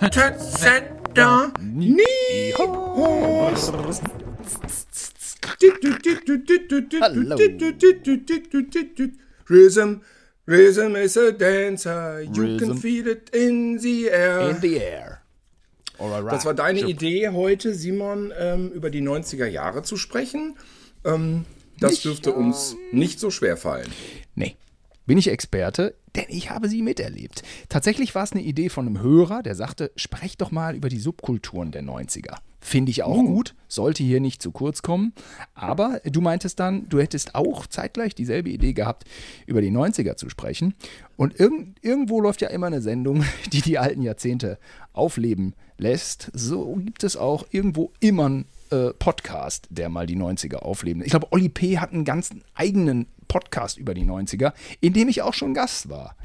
Tötzetter Nihos. Hallo. Rhythm, rhythm is a dancer. You Rhythm. can feel it in the air. In the air. Alright. Das war deine Idee heute, Simon, ähm, über die 90er Jahre zu sprechen. Ähm, das dürfte uns nicht so schwer fallen. Nee, bin ich Experte, denn ich habe sie miterlebt. Tatsächlich war es eine Idee von einem Hörer, der sagte, sprech doch mal über die Subkulturen der 90er. Finde ich auch gut, sollte hier nicht zu kurz kommen. Aber du meintest dann, du hättest auch zeitgleich dieselbe Idee gehabt, über die 90er zu sprechen. Und irgend, irgendwo läuft ja immer eine Sendung, die die alten Jahrzehnte aufleben lässt. So gibt es auch irgendwo immer einen äh, Podcast, der mal die 90er aufleben. Ich glaube, Olli P. hat einen ganz eigenen Podcast über die 90er, in dem ich auch schon Gast war.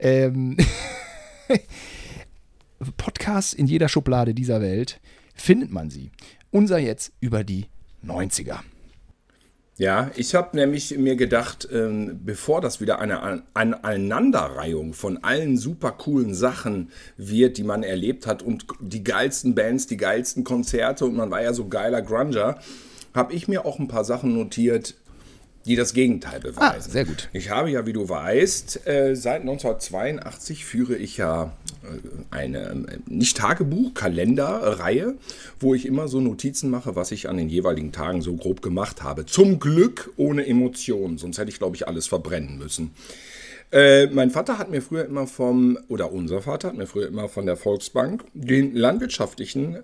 Ähm, Podcasts in jeder Schublade dieser Welt findet man sie. Unser jetzt über die 90er. Ja, ich habe nämlich mir gedacht, ähm, bevor das wieder eine An Aneinanderreihung von allen super coolen Sachen wird, die man erlebt hat und die geilsten Bands, die geilsten Konzerte und man war ja so geiler Grunger, habe ich mir auch ein paar Sachen notiert, die das Gegenteil beweisen. Ah, sehr gut. Ich habe ja, wie du weißt, äh, seit 1982 führe ich ja äh, eine, äh, nicht Tagebuch, Kalenderreihe, wo ich immer so Notizen mache, was ich an den jeweiligen Tagen so grob gemacht habe. Zum Glück ohne Emotionen, sonst hätte ich, glaube ich, alles verbrennen müssen. Äh, mein Vater hat mir früher immer vom, oder unser Vater hat mir früher immer von der Volksbank den landwirtschaftlichen,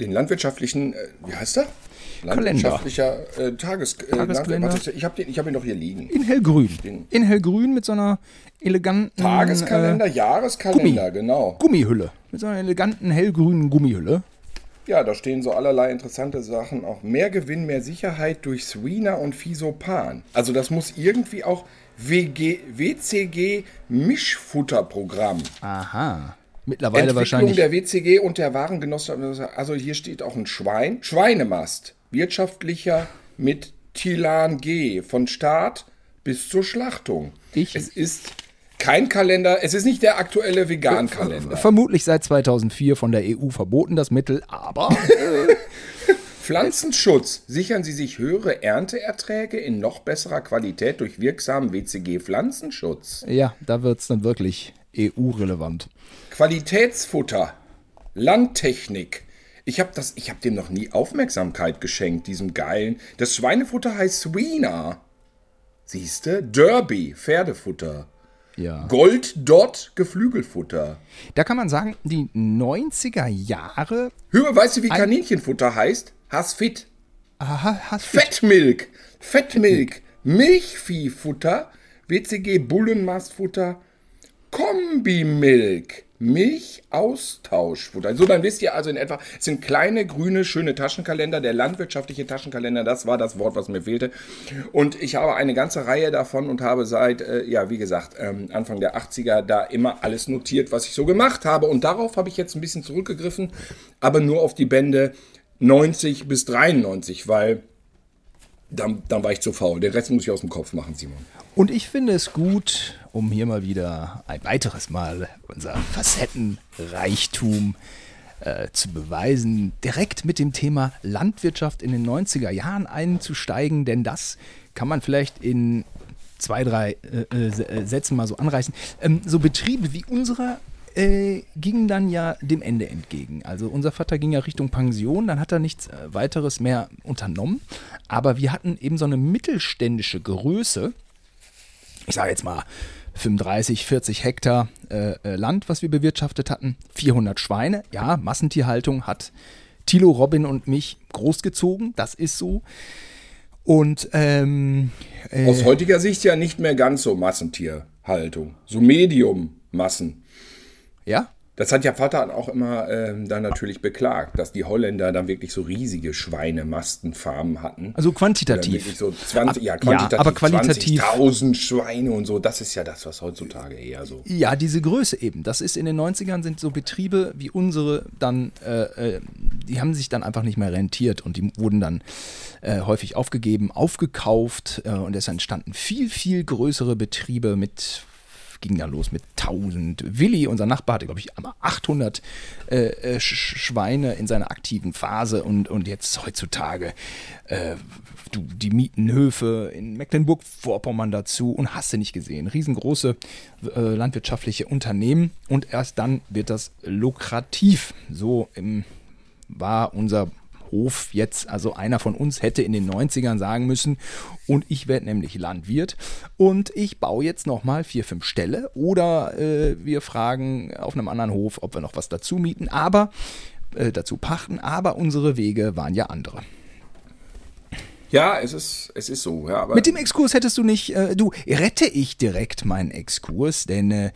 den landwirtschaftlichen, wie heißt der? Landwirtschaftlicher äh, Tages, äh, Tageskalender. Warte, ich habe hab ihn doch hier liegen. In hellgrün. Den- In hellgrün mit so einer eleganten Tageskalender, äh, Jahreskalender, Gummi. genau. Gummihülle. Mit so einer eleganten hellgrünen Gummihülle. Ja, da stehen so allerlei interessante Sachen. Auch mehr Gewinn, mehr Sicherheit durch Swina und Fisopan. Also das muss irgendwie auch WG, WCG Mischfutterprogramm. Aha. Mittlerweile Entwicklung wahrscheinlich. der WCG und der Warengenossenschaft. Also hier steht auch ein Schwein. Schweinemast. Wirtschaftlicher mit Tilan G. Von Start bis zur Schlachtung. Ich- es ist kein Kalender. Es ist nicht der aktuelle Vegan-Kalender. Vermutlich seit 2004 von der EU verboten, das Mittel, aber Pflanzenschutz. Sichern Sie sich höhere Ernteerträge in noch besserer Qualität durch wirksamen WCG-Pflanzenschutz. ja, da wird es dann wirklich EU-relevant. Qualitätsfutter. Landtechnik. Ich habe hab dem noch nie Aufmerksamkeit geschenkt, diesem geilen. Das Schweinefutter heißt Swina. Siehste? Derby, Pferdefutter. Ja. Gold Dot, Geflügelfutter. Da kann man sagen, die 90er Jahre. Hör, weißt du, wie Kaninchenfutter heißt? Hasfit. Aha, hast Fettmilk, Fettmilk, Milchviehfutter, WCG Bullenmastfutter, Kombimilk, Milchaustauschfutter. So, dann wisst ihr also in etwa, es sind kleine, grüne, schöne Taschenkalender, der landwirtschaftliche Taschenkalender, das war das Wort, was mir fehlte. Und ich habe eine ganze Reihe davon und habe seit, äh, ja, wie gesagt, ähm, Anfang der 80er da immer alles notiert, was ich so gemacht habe. Und darauf habe ich jetzt ein bisschen zurückgegriffen, aber nur auf die Bände 90 bis 93, weil dann, dann war ich zu faul. Den Rest muss ich aus dem Kopf machen, Simon. Und ich finde es gut, um hier mal wieder ein weiteres Mal unser Facettenreichtum äh, zu beweisen, direkt mit dem Thema Landwirtschaft in den 90er Jahren einzusteigen, denn das kann man vielleicht in zwei, drei äh, äh, Sätzen mal so anreißen. Ähm, so Betriebe wie unsere äh, gingen dann ja dem Ende entgegen. Also unser Vater ging ja Richtung Pension, dann hat er nichts äh, weiteres mehr unternommen. Aber wir hatten eben so eine mittelständische Größe, ich sage jetzt mal 35, 40 Hektar äh, äh, Land, was wir bewirtschaftet hatten, 400 Schweine. Ja, Massentierhaltung hat Thilo, Robin und mich großgezogen, das ist so. Und ähm, äh, Aus heutiger Sicht ja nicht mehr ganz so Massentierhaltung. So Medium-Massen. ja, Das hat ja Vater auch immer ähm, dann natürlich beklagt, dass die Holländer dann wirklich so riesige Schweinemastenfarmen hatten. also quantitativ. so 20, ja, Ja, quantitativ, aber qualitativ- 20.000 Schweine und so. Das ist ja das, was heutzutage eher so. Ja, diese Größe eben. Das ist in den 90ern sind so Betriebe wie unsere dann, äh, äh, die haben sich dann einfach nicht mehr rentiert und die wurden dann äh, häufig aufgegeben, aufgekauft äh, und es entstanden viel, viel größere Betriebe mit ging dann los mit 1000. Willi, unser Nachbar, hatte, glaube ich, 800 äh, äh, Schweine in seiner aktiven Phase und, und jetzt heutzutage äh, du, die Mietenhöfe in Mecklenburg-Vorpommern dazu und hast du nicht gesehen. Riesengroße äh, landwirtschaftliche Unternehmen und erst dann wird das lukrativ. So im, war unser Hof jetzt, also einer von uns hätte in den 90ern sagen müssen, und ich werde nämlich Landwirt und ich baue jetzt nochmal vier, fünf Ställe oder äh, wir fragen auf einem anderen Hof, ob wir noch was dazu mieten, aber äh, dazu pachten, aber unsere Wege waren ja andere. Ja, es ist, es ist so. Ja, Mit dem Exkurs hättest du nicht, äh, du, rette ich direkt meinen Exkurs, denn äh,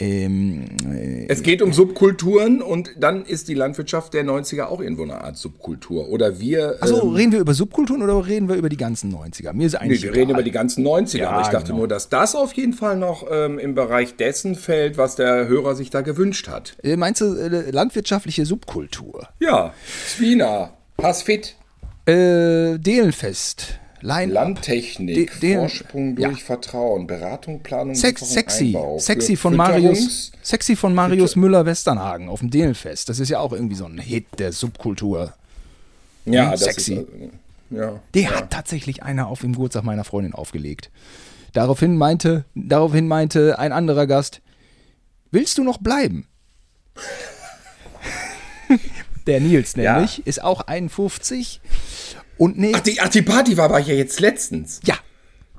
ähm, äh, es geht um Subkulturen und dann ist die Landwirtschaft der 90er auch irgendwo eine Art Subkultur. Oder wir. Also ähm, reden wir über Subkulturen oder reden wir über die ganzen 90er? Mir ist eigentlich. Nee, wir egal. reden über die ganzen 90er, ja, aber ich dachte genau. nur, dass das auf jeden Fall noch ähm, im Bereich dessen fällt, was der Hörer sich da gewünscht hat. Äh, meinst du äh, landwirtschaftliche Subkultur? Ja, Swina, pass fit. Äh, Delenfest. Line Landtechnik, De Vorsprung durch ja. Vertrauen, Beratung, Planung, Sex, Sexy, Einbau, Sexy von Marius, Sexy von Marius Müller-Westernhagen auf dem Delenfest. Das ist ja auch irgendwie so ein Hit der Subkultur. Ja, hm? Sexy. Ist, äh, ja, Der ja. hat tatsächlich einer auf dem Geburtstag meiner Freundin aufgelegt. Daraufhin meinte, daraufhin meinte ein anderer Gast, willst du noch bleiben? Der Nils nämlich ja. ist auch 51. Und nee, ach, die, ach, die Party war aber ja jetzt letztens. Ja.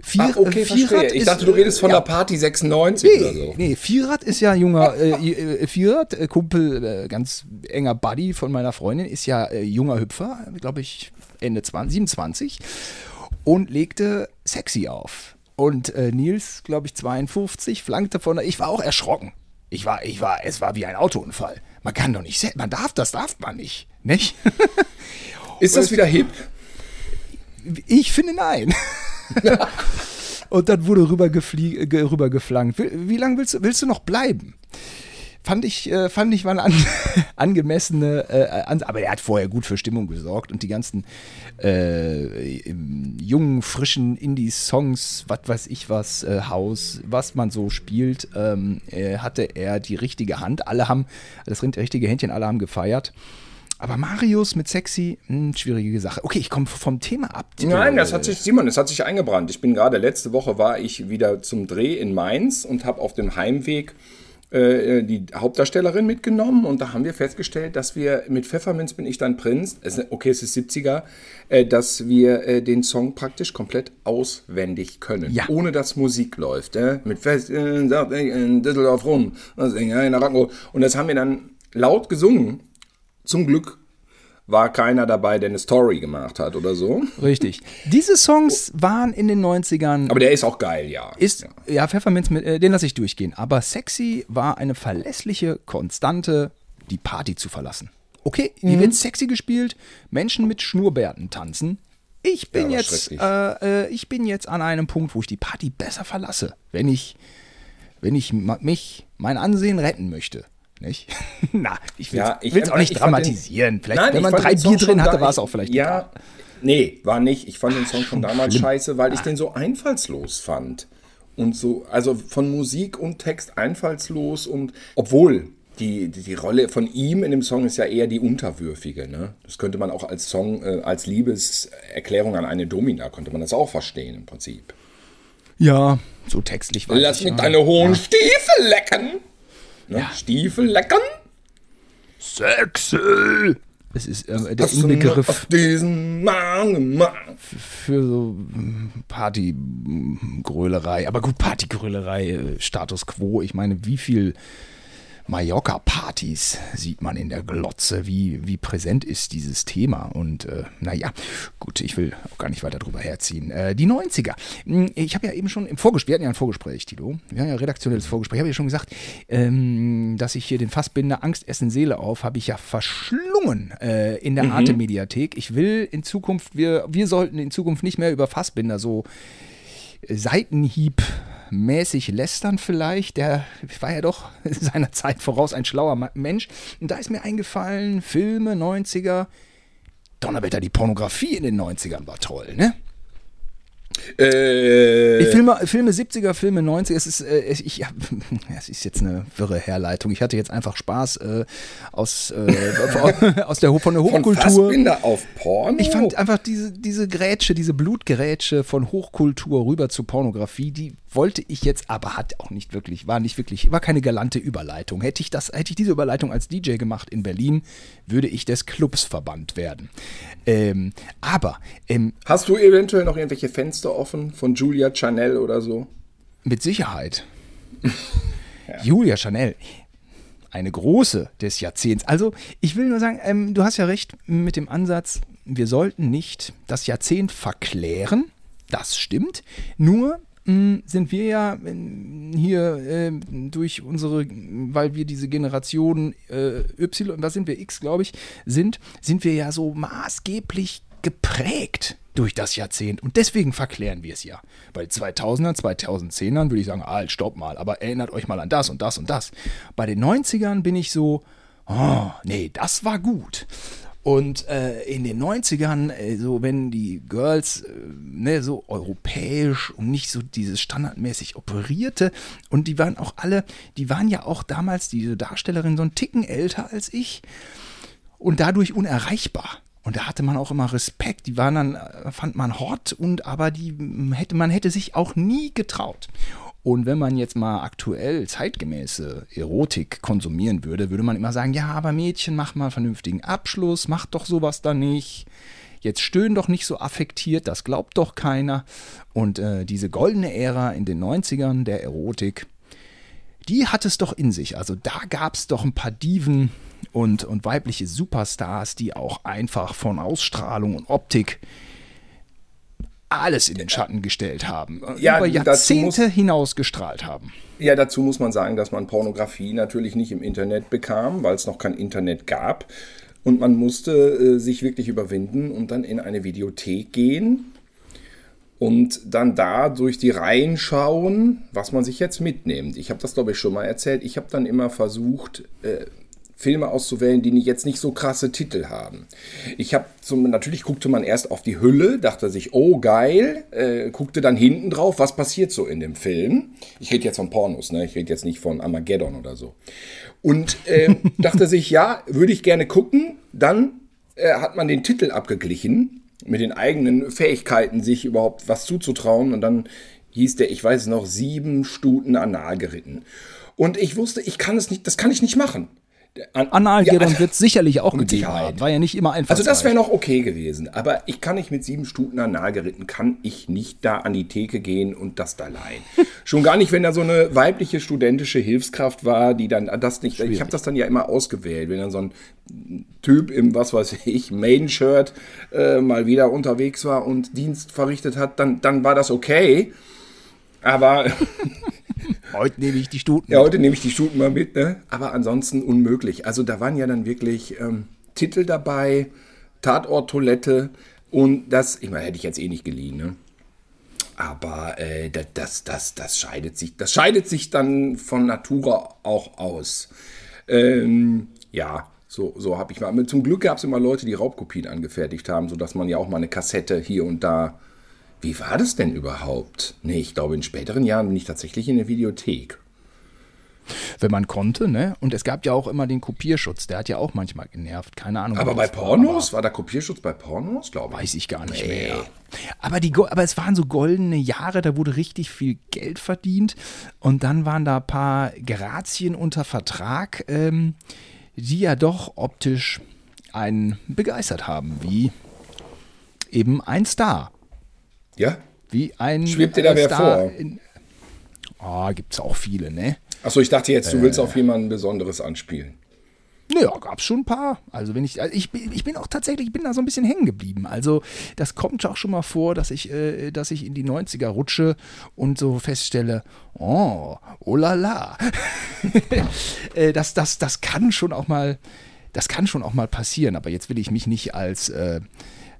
Vier, ach, okay, Vierrad Ich dachte, du redest von ja. der Party 96 nee, oder so. Nee, Vierrad ist ja junger, äh, äh, Vierrad, äh, Kumpel, äh, ganz enger Buddy von meiner Freundin, ist ja äh, junger Hüpfer, glaube ich, Ende 20, 27 und legte sexy auf. Und äh, Nils, glaube ich, 52, flankte von der, ich war auch erschrocken. Ich war, ich war, es war wie ein Autounfall. Man kann doch nicht, man darf, das darf man nicht, nicht? Ist das wieder hip? Ich finde nein. Und dann wurde rüber, rüber geflankt. Wie, wie lange willst, willst du noch bleiben? Fand ich, äh, fand ich mal an, angemessene, äh, an, aber er hat vorher gut für Stimmung gesorgt und die ganzen äh, jungen, frischen Indie-Songs, was weiß ich was, äh, Haus, was man so spielt, ähm, äh, hatte er die richtige Hand. Alle haben, das richtige Händchen, alle haben gefeiert. Aber Marius mit Sexy, mh, hm, schwierige Sache. Okay, ich komme vom Thema ab. Nein, das hat sich, Simon, das hat sich eingebrannt. Ich bin gerade, letzte Woche war ich wieder zum Dreh in Mainz und habe auf dem Heimweg äh, die Hauptdarstellerin mitgenommen und da haben wir festgestellt, dass wir mit Pfefferminz bin ich dein Prinz, okay, es ist 70er, äh, dass wir äh, den Song praktisch komplett auswendig können, ja. ohne dass Musik läuft. Mit Fest in Düsseldorf rum und das haben wir dann laut gesungen. Zum Glück war keiner dabei, der eine Story gemacht hat oder so. Richtig. Diese Songs waren in den 90ern. Aber der ist auch geil, ja. Ist, ja, ja Pfefferminz, mit, äh, den lasse ich durchgehen. Aber Sexy war eine verlässliche Konstante, die Party zu verlassen. Okay, hier mhm. wird sexy gespielt, Menschen mit Schnurrbärten tanzen. Ich bin, ja, jetzt, äh, äh, ich bin jetzt an einem Punkt, wo ich die Party besser verlasse, wenn ich, wenn ich mich, mein Ansehen retten möchte. Nicht? Na, ich will es ja, auch nicht dramatisieren. Vielleicht, nein, wenn man drei Bier drin hatte, war es auch vielleicht Ja, egal. nee, war nicht. Ich fand den Song schon damals schlimm. scheiße, weil ich den so einfallslos fand. Und so, also von Musik und Text einfallslos und obwohl die, die, die, Rolle von ihm in dem Song ist ja eher die unterwürfige. Ne? Das könnte man auch als Song, äh, als Liebeserklärung an eine Domina, könnte man das auch verstehen im Prinzip. Ja, so textlich war Lass mich deine hohen ja. Stiefel lecken. Ne? Ja. Stiefel leckern. Sexy. Es ist äh, der Inbegriff diesen Mann für so hm, Partygrölerei. Aber gut, Partygrölerei, äh, Status quo. Ich meine, wie viel Mallorca-Partys sieht man in der Glotze, wie, wie präsent ist dieses Thema. Und äh, naja, gut, ich will auch gar nicht weiter drüber herziehen. Äh, die 90er. Hm, ich habe ja eben schon im Vorgespräch, wir hatten ja ein Vorgespräch, Tilo. Wir haben ja ein redaktionelles Vorgespräch. Ich habe ja schon gesagt, ähm, dass ich hier den Fassbinder Angst essen Seele auf, habe ich ja verschlungen äh, in der mhm. Arte-Mediathek. Ich will in Zukunft, wir, wir sollten in Zukunft nicht mehr über Fassbinder so Seitenhieb mäßig lästern vielleicht. Der war ja doch seiner Zeit voraus ein schlauer Mensch. Und da ist mir eingefallen, Filme, 90er. Donnerwetter, die Pornografie in den 90ern war toll, ne? Äh, Filme, Filme 70er, Filme 90er, es ist, äh, ich, ja, es ist jetzt eine wirre Herleitung. Ich hatte jetzt einfach Spaß äh, aus, äh, aus der, von der Hochkultur. Von auf Porno? Ich fand einfach diese, diese Grätsche, diese Blutgerätsche von Hochkultur rüber zu Pornografie, die wollte ich jetzt, aber hat auch nicht wirklich, war nicht wirklich, war keine galante Überleitung. Hätte ich das, hätte ich diese Überleitung als DJ gemacht in Berlin, würde ich des Clubs verbannt werden. Ähm, aber ähm, hast du eventuell noch irgendwelche Fenster offen von Julia Chanel oder so? Mit Sicherheit. ja. Julia Chanel, eine große des Jahrzehnts. Also ich will nur sagen, ähm, du hast ja recht mit dem Ansatz, wir sollten nicht das Jahrzehnt verklären. Das stimmt. Nur hm, sind wir ja hier äh, durch unsere, weil wir diese Generation äh, Y, was sind wir, X, glaube ich, sind, sind wir ja so maßgeblich geprägt durch das Jahrzehnt. Und deswegen verklären wir es ja. Bei 2000ern, 2010ern würde ich sagen, halt, stopp mal, aber erinnert euch mal an das und das und das. Bei den 90ern bin ich so, oh, nee, das war gut. Und äh, in den 90ern, äh, so wenn die Girls äh, ne, so europäisch und nicht so dieses standardmäßig operierte und die waren auch alle, die waren ja auch damals, diese Darstellerin, so ein Ticken älter als ich und dadurch unerreichbar. Und da hatte man auch immer Respekt. Die waren dann, fand man hot und aber die hätte, man hätte sich auch nie getraut. Und wenn man jetzt mal aktuell zeitgemäße Erotik konsumieren würde, würde man immer sagen, ja, aber Mädchen, mach mal vernünftigen Abschluss, mach doch sowas da nicht. Jetzt stöhn doch nicht so affektiert, das glaubt doch keiner. Und äh, diese goldene Ära in den 90ern der Erotik, die hat es doch in sich. Also da gab es doch ein paar Diven und, und weibliche Superstars, die auch einfach von Ausstrahlung und Optik alles in den Schatten gestellt haben, äh, ja, über Jahrzehnte muss, hinaus gestrahlt haben. Ja, dazu muss man sagen, dass man Pornografie natürlich nicht im Internet bekam, weil es noch kein Internet gab. Und man musste äh, sich wirklich überwinden und dann in eine Videothek gehen und dann da durch die Reihen schauen, was man sich jetzt mitnimmt. Ich habe das, glaube ich, schon mal erzählt. Ich habe dann immer versucht, äh, Filme auszuwählen, die jetzt nicht so krasse Titel haben. Ich habe zum, natürlich guckte man erst auf die Hülle, dachte sich, oh geil, äh, guckte dann hinten drauf, was passiert so in dem Film. Ich rede jetzt von Pornos, ne? Ich rede jetzt nicht von Armageddon oder so. Und äh, dachte sich, ja, würde ich gerne gucken. Dann äh, hat man den Titel abgeglichen mit den eigenen Fähigkeiten, sich überhaupt was zuzutrauen. Und dann hieß der, ich weiß noch, sieben Stuten anal geritten. Und ich wusste, ich kann es nicht, das kann ich nicht machen. An, Analgeddon ja, also, wird sicherlich auch gegeben haben. War ja nicht immer einfach. Also das wäre noch okay gewesen. Aber ich kann nicht mit sieben Stuten anal geritten, kann ich nicht da an die Theke gehen und das da leihen. Schon gar nicht, wenn da so eine weibliche studentische Hilfskraft war, die dann das nicht. Schwierig. Ich habe das dann ja immer ausgewählt, wenn dann so ein Typ im, was weiß ich, Main-Shirt äh, mal wieder unterwegs war und Dienst verrichtet hat, dann, dann war das okay. Aber Heute nehme ich die Stuten. Ja, heute nehme ich die Stuten mal mit, ne? Aber ansonsten unmöglich. Also da waren ja dann wirklich ähm, Titel dabei, Tatort Toilette und das, ich meine, hätte ich jetzt eh nicht geliehen, ne? Aber äh, das, das, das, scheidet sich, das scheidet sich dann von Natura auch aus. Ähm, ja, so, so habe ich mal. Zum Glück gab es immer Leute, die Raubkopien angefertigt haben, sodass man ja auch mal eine Kassette hier und da wie war das denn überhaupt? Nee, ich glaube, in späteren Jahren bin ich tatsächlich in der Videothek. Wenn man konnte, ne? Und es gab ja auch immer den Kopierschutz, der hat ja auch manchmal genervt, keine Ahnung. Aber bei Pornos? War, war da Kopierschutz bei Pornos, glaube ich? Weiß ich gar nicht nee. mehr. Aber, die, aber es waren so goldene Jahre, da wurde richtig viel Geld verdient. Und dann waren da ein paar Grazien unter Vertrag, ähm, die ja doch optisch einen begeistert haben, wie eben ein Star. Ja? Wie ein. Schwebt dir da wer vor? oh, gibt es auch viele, ne? Achso, ich dachte jetzt, du willst äh, auf jemanden Besonderes anspielen. Naja, gab es schon ein paar. Also wenn ich, also ich, ich bin auch tatsächlich, ich bin da so ein bisschen hängen geblieben. Also das kommt auch schon mal vor, dass ich, äh, dass ich in die 90er rutsche und so feststelle, oh, oh la la. Äh, das, das, das kann schon auch mal, das kann schon auch mal passieren. Aber jetzt will ich mich nicht als äh,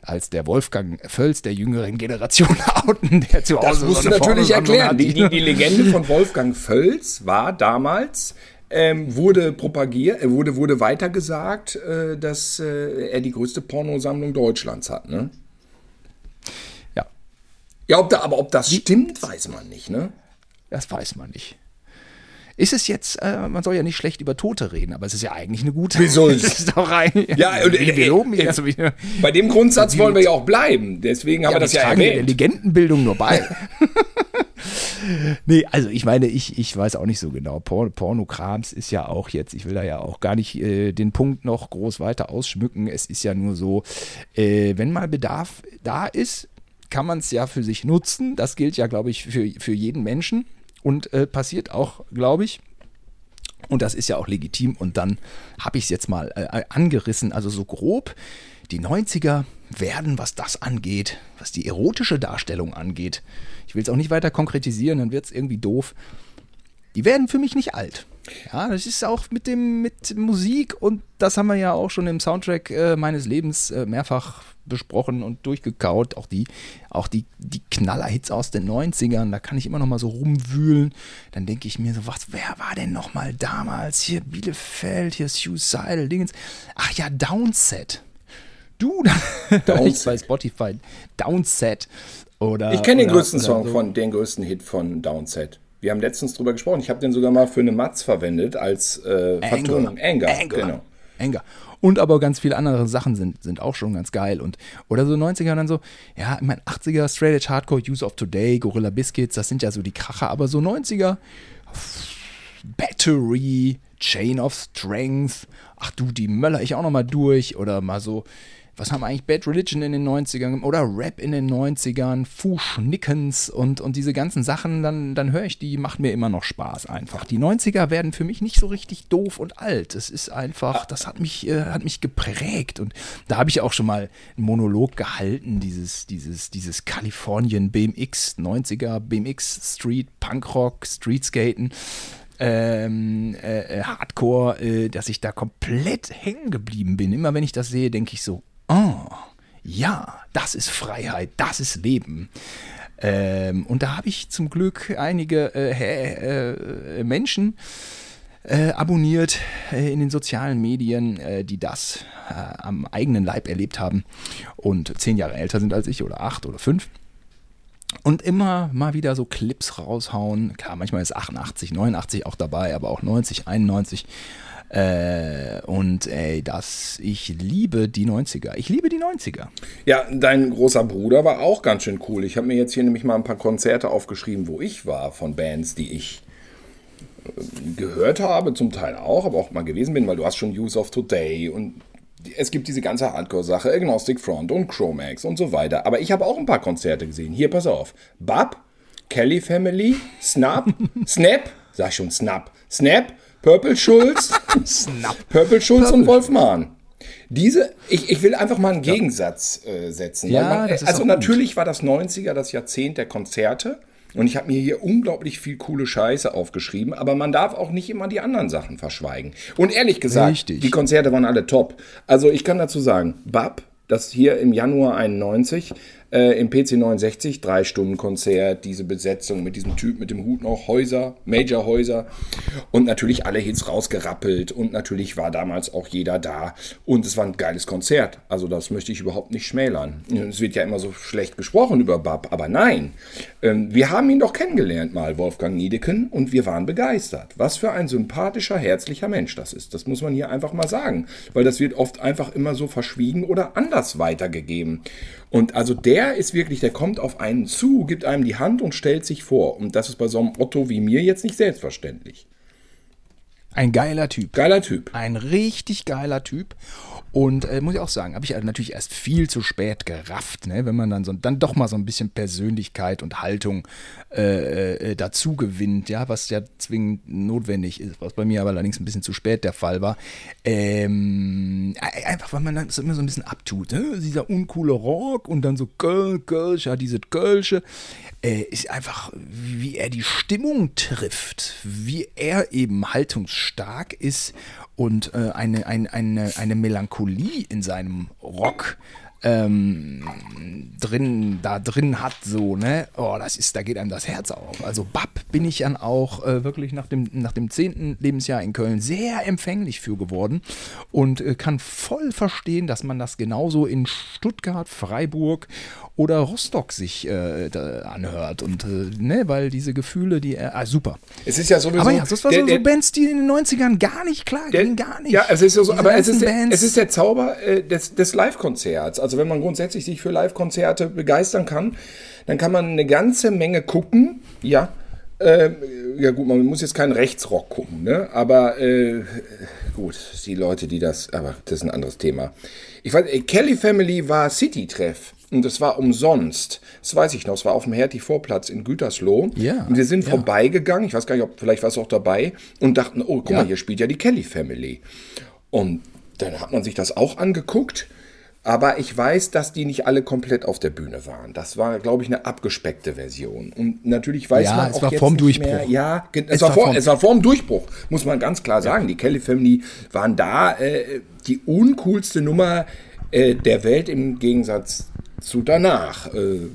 als der Wolfgang Völz der jüngeren Generation outen, der zu Hause Das musst so du natürlich erklären. Die, die, die, Legende von Wolfgang Völz war damals, ähm, wurde propagiert, äh, wurde, wurde weitergesagt, äh, dass äh, er die größte Pornosammlung Deutschlands hat, ne? Ja. Ja, ob da, aber ob das stimmt, weiß man nicht, ne? Das weiß man nicht. Ist es jetzt, äh, man soll ja nicht schlecht über Tote reden, aber es ist ja eigentlich eine gute. Wieso ist rein. Ja, und, wir, wir loben ihn äh, wieder. Bei dem Grundsatz wollen wir ja auch bleiben. Deswegen haben wir das ja tragen der erwähnt. Legendenbildung nur bei. nee, also ich meine, ich, ich weiß auch nicht so genau. Por Pornokrams ist ja auch jetzt, ich will da ja auch gar nicht äh, den Punkt noch groß weiter ausschmücken. Es ist ja nur so, äh, wenn mal Bedarf da ist, kann man es ja für sich nutzen. Das gilt ja, glaube ich, für, für jeden Menschen und äh, passiert auch, glaube ich. Und das ist ja auch legitim. Und dann habe ich es jetzt mal äh, angerissen, also so grob. Die 90er werden, was das angeht, was die erotische Darstellung angeht, ich will es auch nicht weiter konkretisieren, dann wird es irgendwie doof. Die werden für mich nicht alt. Ja, das ist auch mit dem mit Musik und das haben wir ja auch schon im Soundtrack äh, meines Lebens äh, mehrfach besprochen und durchgekaut. Auch die, auch die, die Knallerhits aus den 90ern, da kann ich immer noch mal so rumwühlen. Dann denke ich mir so, was, wer war denn noch mal damals? Hier Bielefeld, hier Suicidal, Dingens. Ach ja, Downset. Du, Downset. bei Spotify. Downset. Oder, Ich kenne den größten Song so. von, den größten Hit von Downset. Wir haben letztens drüber gesprochen. Ich habe den sogar mal für eine Matz verwendet als äh, Vertonung. Anger. Anger. Genau. Anger. Und aber ganz viele andere Sachen sind, sind auch schon ganz geil. Und, oder so 90er und dann so, ja, ich meine 80er, Straight Edge Hardcore, Use of Today, Gorilla Biscuits, das sind ja so die Kracher, aber so 90er, Battery, Chain of Strength, ach du, die möller ich auch noch mal durch. Oder mal so, was haben eigentlich Bad Religion in den 90ern oder Rap in den 90ern, Fu Schnickens und, und diese ganzen Sachen, dann, dann höre ich die, macht mir immer noch Spaß einfach. Die 90er werden für mich nicht so richtig doof und alt. Es ist einfach, das hat mich, äh, hat mich geprägt. Und da habe ich auch schon mal einen Monolog gehalten, dieses, dieses, dieses Kalifornien BMX, 90er BMX Street, Punkrock, Streetskaten ähm, äh, äh, Hardcore, äh, dass ich da komplett hängen geblieben bin. Immer wenn ich das sehe, denke ich so, oh, ja, das ist Freiheit, das ist Leben. Ähm, und da habe ich zum Glück einige äh, äh, Menschen äh, abonniert äh, in den sozialen Medien, äh, die das äh, am eigenen Leib erlebt haben und zehn Jahre älter sind als ich oder acht oder fünf. Und immer mal wieder so Clips raushauen. Klar, manchmal ist 88, 89 auch dabei, aber auch 90, 91. Äh, und ey, das, ich liebe die 90er. Ich liebe die 90er. Ja, dein großer Bruder war auch ganz schön cool. Ich habe mir jetzt hier nämlich mal ein paar Konzerte aufgeschrieben, wo ich war, von Bands, die ich äh, gehört habe, zum Teil auch, aber auch mal gewesen bin, weil du hast schon Use of Today und es gibt diese ganze Hardcore-Sache, Agnostic Front und Chromax und so weiter. Aber ich habe auch ein paar Konzerte gesehen. Hier, pass auf. Bab, Kelly Family, Snap, Snap, sag ich schon Snap, Snap, Purple Schulz. Purple Schulz und Wolf Mahn. Diese, ich, ich will einfach mal einen Gegensatz äh, setzen. Ja, man, also natürlich war das 90er das Jahrzehnt der Konzerte. Und ich habe mir hier unglaublich viel coole Scheiße aufgeschrieben, aber man darf auch nicht immer die anderen Sachen verschweigen. Und ehrlich gesagt, Richtig. die Konzerte waren alle top. Also ich kann dazu sagen, Bab, das hier im Januar 91 äh, im PC 69, drei Stunden Konzert, diese Besetzung mit diesem Typ mit dem Hut noch, Häuser, Major Häuser und natürlich alle Hits rausgerappelt und natürlich war damals auch jeder da und es war ein geiles Konzert. Also das möchte ich überhaupt nicht schmälern. Es wird ja immer so schlecht gesprochen über Bab, aber nein, ähm, wir haben ihn doch kennengelernt mal, Wolfgang Niedeken, und wir waren begeistert. Was für ein sympathischer, herzlicher Mensch das ist. Das muss man hier einfach mal sagen, weil das wird oft einfach immer so verschwiegen oder anders weitergegeben. Und also der ist wirklich, der kommt auf einen zu, gibt einem die Hand und stellt sich vor. Und das ist bei so einem Otto wie mir jetzt nicht selbstverständlich. Ein geiler Typ. Geiler Typ. Ein richtig geiler Typ. Und äh, muss ich auch sagen, habe ich natürlich erst viel zu spät gerafft, ne? wenn man dann so dann doch mal so ein bisschen Persönlichkeit und Haltung äh, äh, dazu gewinnt, ja, was ja zwingend notwendig ist, was bei mir aber allerdings ein bisschen zu spät der Fall war. Ähm, äh, einfach, weil man dann immer so ein bisschen abtut. Ne? Dieser uncoole Rock und dann so Göl, Gölsch, ja, diese Kölsche. Äh, ist einfach, wie er die Stimmung trifft, wie er eben haltungsstark ist und äh, eine, ein, eine, eine Melancholie in seinem Rock ähm, drin, da drin hat, so, ne? Oh, das ist, da geht einem das Herz auf. Also Bab bin ich dann auch äh, wirklich nach dem, nach dem zehnten Lebensjahr in Köln sehr empfänglich für geworden und äh, kann voll verstehen, dass man das genauso in Stuttgart, Freiburg oder Rostock sich äh, anhört. Und äh, ne, weil diese Gefühle, die er. Ah, super. Es ist ja sowieso. Aber ja, das war der, so, so Bands, die in den 90ern gar nicht klar gingen, gar nicht. Ja, es ist ja so, aber es ist, der, es ist der Zauber äh, des, des Live-Konzerts. Also wenn man grundsätzlich sich für Live-Konzerte begeistern kann, dann kann man eine ganze Menge gucken, ja. Äh, ja gut, man muss jetzt keinen Rechtsrock gucken, ne? Aber äh, gut, die Leute, die das, aber das ist ein anderes Thema. Ich weiß, äh, Kelly Family war City-Treff. Und es war umsonst. Das weiß ich noch. Es war auf dem Hertie-Vorplatz in Gütersloh. Ja. Und wir sind ja. vorbeigegangen. Ich weiß gar nicht, ob vielleicht du auch dabei. Und dachten, oh, guck ja. mal, hier spielt ja die Kelly Family. Und dann hat man sich das auch angeguckt. Aber ich weiß, dass die nicht alle komplett auf der Bühne waren. Das war, glaube ich, eine abgespeckte Version. Und natürlich weiß ja, man es auch war jetzt vorm Durchbruch. Mehr, ja, es, Es war war vor, vorm- es war vorm Durchbruch, muss man ganz klar sagen. Die Kelly Family waren da äh, die uncoolste Nummer äh, der Welt im Gegensatz zu danach. Äh,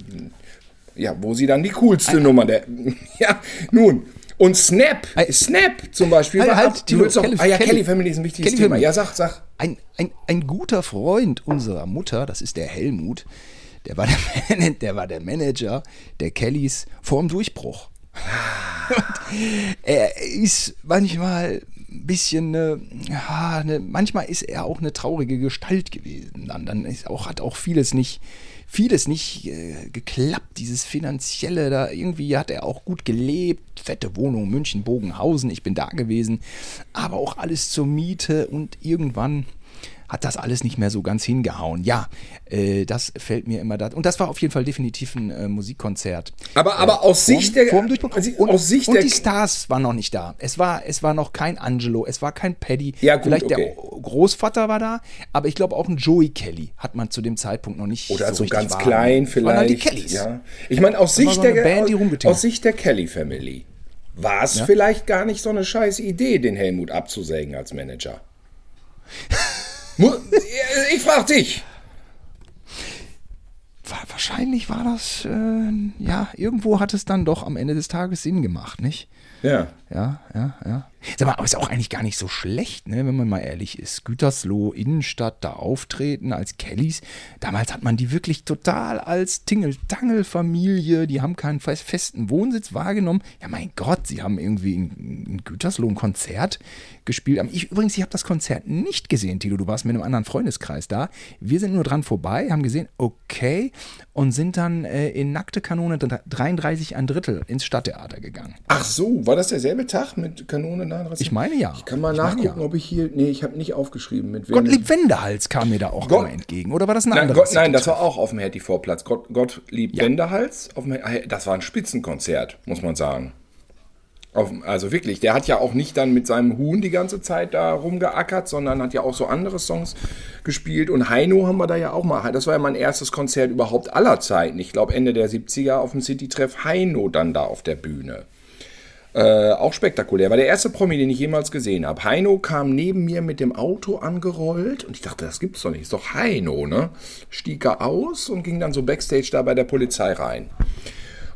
ja, wo sie dann die coolste Nummer der. ja, nun. Und Snap, Ei- Snap zum Beispiel. Halt, halt, du Tilo, willst doch, Kelly- ah ja, Kelly- Kelly Family ist ein wichtiges Kelly Thema. Family. Ja, sag, sag. Ein, ein, ein guter Freund unserer Mutter, das ist der Helmut, der war der, Man- der, war der Manager der Kellys vorm Durchbruch. Und er ist manchmal ein bisschen, ne, ja, ne, manchmal ist er auch eine traurige Gestalt gewesen. Dann, dann ist auch, hat auch vieles nicht, vieles nicht äh, geklappt. Dieses finanzielle, da irgendwie hat er auch gut gelebt. Fette Wohnung, München, Bogenhausen, ich bin da gewesen. Aber auch alles zur Miete und irgendwann hat das alles nicht mehr so ganz hingehauen. Ja, äh, das fällt mir immer da. Und das war auf jeden Fall definitiv ein äh, Musikkonzert. Aber, aber aus Vorm- Sicht der. vorm Durchbruch. also und, aus Sicht und der. die Stars waren noch nicht da. Es war, es war noch kein Angelo, es war kein Paddy. Ja, gut, Vielleicht okay. der Großvater war da, aber ich glaube auch ein Joey Kelly hat man zu dem Zeitpunkt noch nicht Oder so so ganz wahrgenommen. klein waren halt die vielleicht. Kellys. Ja. Ich meine, aus Sicht so der Band, aus Sicht der Kelly Family war es vielleicht gar nicht so eine scheiß Idee, den Helmut abzusägen als Manager. Ich frag dich. Wa- Wahrscheinlich war das, äh, ja, irgendwo hat es dann doch am Ende des Tages Sinn gemacht, nicht? Ja. Ja, ja, ja. Sag mal, aber ist auch eigentlich gar nicht so schlecht, ne, wenn man mal ehrlich ist. Gütersloh, Innenstadt, da auftreten als Kellys. Damals hat man die wirklich total als Tingle-Tangel-Familie. Die haben keinen fest- festen Wohnsitz wahrgenommen. Ja, mein Gott, sie haben irgendwie in, in Gütersloh ein Konzert gespielt. Ich, übrigens, ich habe das Konzert nicht gesehen, Tilo. Du warst mit einem anderen Freundeskreis da. Wir sind nur dran vorbei, haben gesehen, okay, und sind dann äh, in nackte Kanone 33 ein Drittel ins Stadttheater gegangen. Ach so, war das derselbe Tag mit Kanone 39? Ich meine ja. Ich kann mal Ich nachgucken, ja. ob ich hier. Nee, ich habe nicht aufgeschrieben, mit wem. Gottlieb Wendehals kam mir da auch Gott- immer entgegen. Oder war das ein Nein, anderes? Gott, nein, das war auch auf dem Hertie-Vorplatz. Gott, Gottlieb Wendehals. Auf dem, das war ein Spitzenkonzert, muss man sagen. Auf, also wirklich, der hat ja auch nicht dann mit seinem Huhn die ganze Zeit da rumgeackert, sondern hat ja auch so andere Songs gespielt. Und Heino haben wir da ja auch mal. Das war ja mein erstes Konzert überhaupt aller Zeiten. Ich glaube Ende der 70er auf dem City-Treff Heino dann da auf der Bühne. Äh, auch spektakulär. War der erste Promi, den ich jemals gesehen habe. Heino kam neben mir mit dem Auto angerollt und ich dachte, das gibt's doch nicht. Ist doch Heino, ne? Stieg er aus und ging dann so backstage da bei der Polizei rein.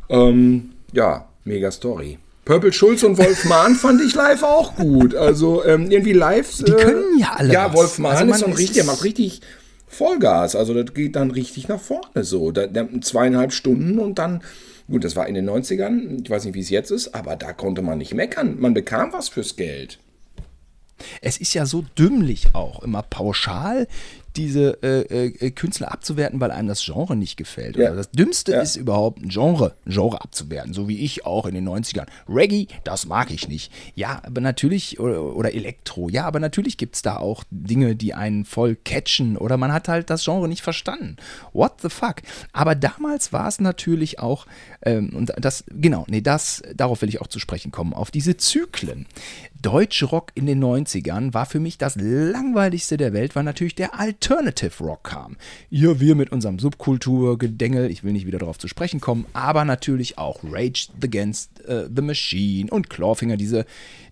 Ähm, ja, mega Story. Purple Schulz und Wolf Mahn fand ich live auch gut. Also ähm, irgendwie live. Die können ja alle Ja, was. Wolf Mahn Also ist so ein richtig, der macht richtig Vollgas. Also das geht dann richtig nach vorne so. Da, da, zweieinhalb Stunden und dann, gut, das war in den 90ern, ich weiß nicht, wie es jetzt ist, aber da konnte man nicht meckern. Man bekam was fürs Geld. Es ist ja so dümmlich auch, immer pauschal diese äh, äh, Künstler abzuwerten, weil einem das Genre nicht gefällt. Ja. Oder das Dümmste Ja. ist überhaupt, ein Genre, ein Genre abzuwerten, so wie ich auch in den 90ern. Reggae, das mag ich nicht. Ja, aber natürlich, oder, oder Elektro, ja, aber natürlich gibt es da auch Dinge, die einen voll catchen oder man hat halt das Genre nicht verstanden. What the fuck? Aber damals war es natürlich auch, ähm, und das, genau, nee, das, darauf will ich auch zu sprechen kommen, auf diese Zyklen. Deutschrock in den 90ern war für mich das langweiligste der Welt, weil natürlich der Alternative Rock kam. Ja, wir mit unserem Subkulturgedengel, ich will nicht wieder darauf zu sprechen kommen, aber natürlich auch Rage Against äh, the Machine und Clawfinger, diese,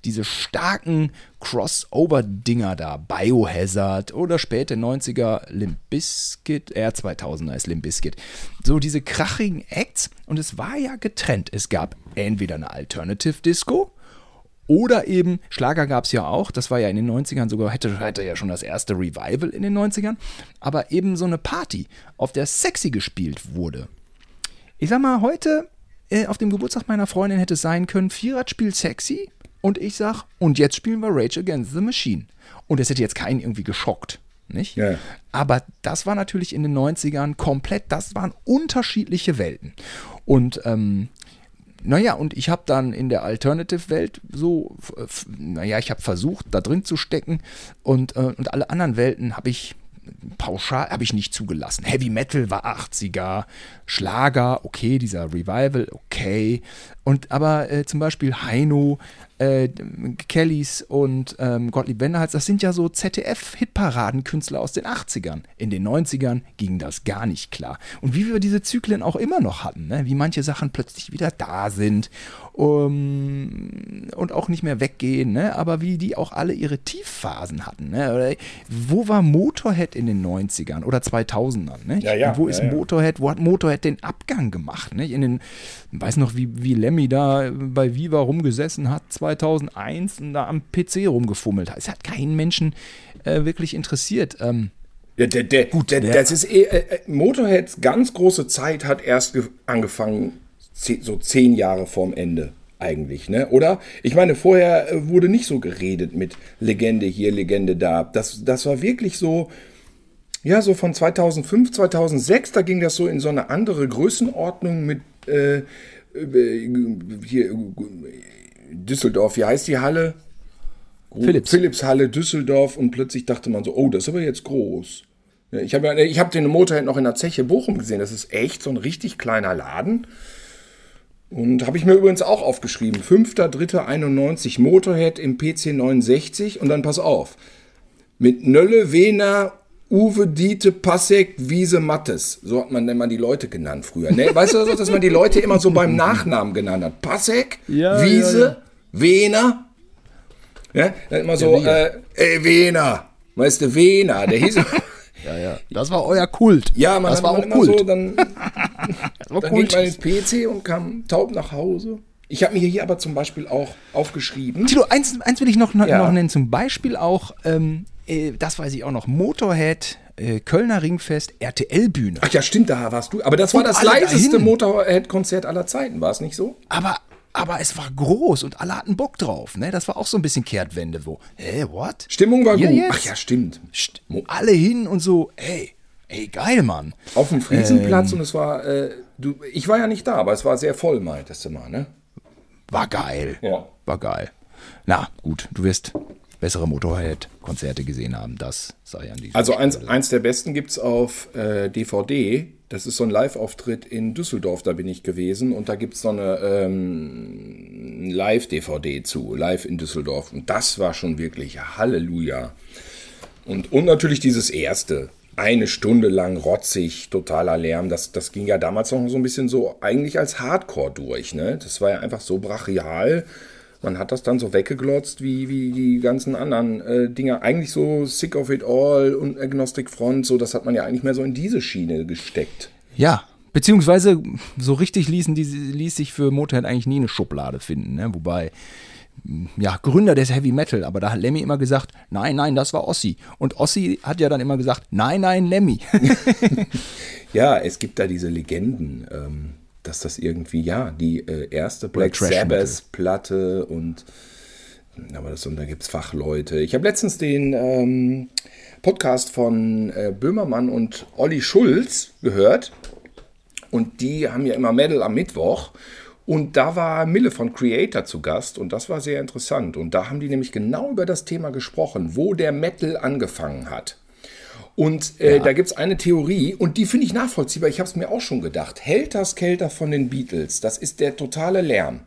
diese starken Crossover-Dinger da, Biohazard oder späte 90er Limp Bizkit, eher 2000er ist Limp Bizkit. So diese krachigen Acts und es war ja getrennt. Es gab entweder eine Alternative Disco Oder eben, Schlager gab es ja auch, das war ja in den 90ern sogar, hätte, hätte ja schon das erste Revival in den 90ern, aber eben so eine Party, auf der sexy gespielt wurde. Ich sag mal, heute äh, auf dem Geburtstag meiner Freundin hätte es sein können, Vierrad spielt sexy und ich sag, und jetzt spielen wir Rage Against the Machine. Und es hätte jetzt keinen irgendwie geschockt. Nicht? Ja. Aber das war natürlich in den 90ern komplett, das waren unterschiedliche Welten. Und ähm, naja, und ich habe dann in der Alternative-Welt so, naja, ich habe versucht, da drin zu stecken und, äh, und alle anderen Welten habe ich pauschal, habe ich nicht zugelassen. Heavy Metal war 80er, Schlager, okay, dieser Revival, okay. Und aber äh, zum Beispiel Heino, äh, Kellys und ähm, Gottlieb Wenderhals, das sind ja so ZDF-Hitparadenkünstler aus den 80ern. In den 90ern ging das gar nicht klar. Und wie wir diese Zyklen auch immer noch hatten, ne? wie manche Sachen plötzlich wieder da sind um, und auch nicht mehr weggehen, ne? aber wie die auch alle ihre Tiefphasen hatten. Ne? Wo war Motorhead in den 90ern oder 2000ern? Ne? Ja, ja, wo ist ja. Motorhead, wo hat Motorhead den Abgang gemacht? Ne? In den, ich weiß noch, wie, wie Lemmy da bei Viva rumgesessen hat 2001 und da am PC rumgefummelt hat. Es hat keinen Menschen äh, wirklich interessiert. Ähm, der, der, Gut, der, der- das ist eh, äh, äh, Motorheads ganz große Zeit hat erst ge- angefangen, so zehn Jahre vorm Ende eigentlich, ne? Oder? Ich meine, vorher äh, wurde nicht so geredet mit Legende hier, Legende da. Das, das war wirklich so, ja, so von 2005, 2006, da ging das so in so eine andere Größenordnung mit äh, äh, hier, Düsseldorf, wie heißt die Halle? Philips. Philipshalle, Düsseldorf und plötzlich dachte man so, oh, das ist aber jetzt groß. Ich habe ich hab den Motorhead noch in der Zeche Bochum gesehen. Das ist echt so ein richtig kleiner Laden. Und habe ich mir übrigens auch aufgeschrieben. 5.3.91 Motorhead im PC 69. Und dann pass auf. Mit Nölle, Wehner, Uwe, Diete, Passek, Wiese, Mattes. So hat man immer die Leute genannt früher. Ne? Weißt du, dass man die Leute immer so beim Nachnamen genannt hat? Passek, Ja, Wiese, ja, ja. Wehner. Ja, dann immer so, äh, ey, Wehner. Weißt du, Wehner. Der hieß. ja, ja. Das war euer Kult. ja, man das hat war auch immer Kult. so, dann, dann ging man ins PC und kam taub nach Hause. Ich habe mir hier aber zum Beispiel auch aufgeschrieben. Tilo, eins, eins will ich noch, Ja. noch nennen. Zum Beispiel auch, ähm, äh, das weiß ich auch noch, Motorhead, äh, Kölner Ringfest, RTL-Bühne. Ach ja, stimmt, da warst du. Aber das war Und das alle leiseste. Motorhead-Konzert aller Zeiten, war es nicht so? Aber, aber es war groß und alle hatten Bock drauf. Ne? Das war auch so ein bisschen Kehrtwende. Wo, hä, what? Stimmung war Hier gut. jetzt? Ach ja, stimmt. St- Alle hin und so, ey, ey, geil, Mann. Auf dem Ähm. Friesenplatz und es war, äh, du, ich war ja nicht da, aber es war sehr voll, meintest du mal, ne? War geil. Ja. War geil. Na, gut, du wirst bessere Motorhead-Konzerte gesehen haben. Das sei an dieser Also eins, Stelle. eins der besten gibt es auf äh, DVD. Das ist so ein Live-Auftritt in Düsseldorf, da bin ich gewesen. Und da gibt es so eine ähm, Live-DVD zu, live in Düsseldorf. Und das war schon wirklich Halleluja. Und, und natürlich dieses erste. Eine Stunde lang rotzig, totaler Lärm. Das, das ging ja damals noch so ein bisschen so eigentlich als Hardcore durch. Ne? Das war ja einfach so brachial. Man hat das dann so weggeglotzt wie, wie die ganzen anderen äh, Dinger. Eigentlich so Sick of It All und Agnostic Front, so das hat man ja eigentlich mehr so in diese Schiene gesteckt. Ja, beziehungsweise so richtig ließen die, ließ sich für Motorhead eigentlich nie eine Schublade finden. Ne? Wobei, ja, Gründer des Heavy Metal, aber da hat Lemmy immer gesagt, nein, nein, das war Ossi. Und Ossi hat ja dann immer gesagt, nein, nein, Lemmy. Ja, es gibt da diese Legenden, ähm, dass das irgendwie, ja, die äh, erste Black. Sabbath-Platte und aber das, und da gibt es Fachleute. Ich habe letztens den ähm, Podcast von äh, Böhmermann und Olli Schulz gehört. Und die haben ja immer Metal am Mittwoch. Und da war Mille von Creator zu Gast und das war sehr interessant. Und da haben die nämlich genau über das Thema gesprochen, wo der Metal angefangen hat. Und äh, da gibt es eine Theorie und die finde ich nachvollziehbar. Ich habe es mir auch schon gedacht. Helter Skelter von den Beatles, das ist der totale Lärm.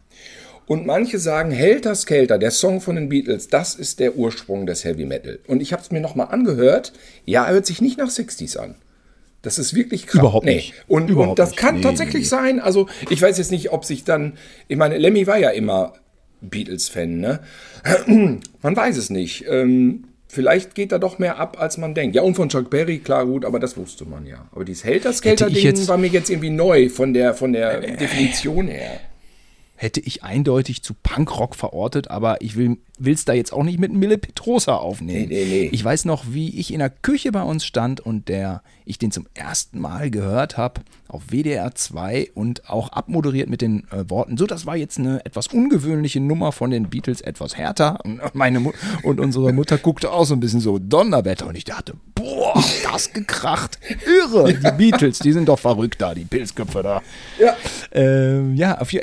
Und manche sagen, Helter Skelter, der Song von den Beatles, das ist der Ursprung des Heavy Metal. Und ich habe es mir nochmal angehört. Ja, er hört sich nicht nach 60s an. Das ist wirklich krass. Überhaupt nicht. Und, Überhaupt und das nicht. kann Nee, tatsächlich nee. sein. Also, ich weiß jetzt nicht, ob sich dann. Ich meine, Lemmy war ja immer Beatles-Fan, ne? Man weiß es nicht. Ähm, vielleicht geht da doch mehr ab, als man denkt. Ja, und von Chuck Berry, klar, gut, aber das wusste man ja. Aber dieses Hätte ich Helter-Skelter-Ding jetzt- war mir jetzt irgendwie neu von der, von der Definition her. Hätte ich eindeutig zu Punkrock verortet, aber ich will es da jetzt auch nicht mit Mille Petrosa aufnehmen. Nee, nee, nee. Ich weiß noch, wie ich in der Küche bei uns stand und der ich den zum ersten Mal gehört habe auf WDR 2 und auch abmoderiert mit den äh, Worten, so das war jetzt eine etwas ungewöhnliche Nummer von den Beatles, etwas härter und meine Mu und unsere Mutter guckte auch so ein bisschen so Donnerwetter und ich dachte, boah, das gekracht, irre, die Beatles, die sind doch verrückt da, die Pilzköpfe da. Ja. Ähm, ja, auf ihr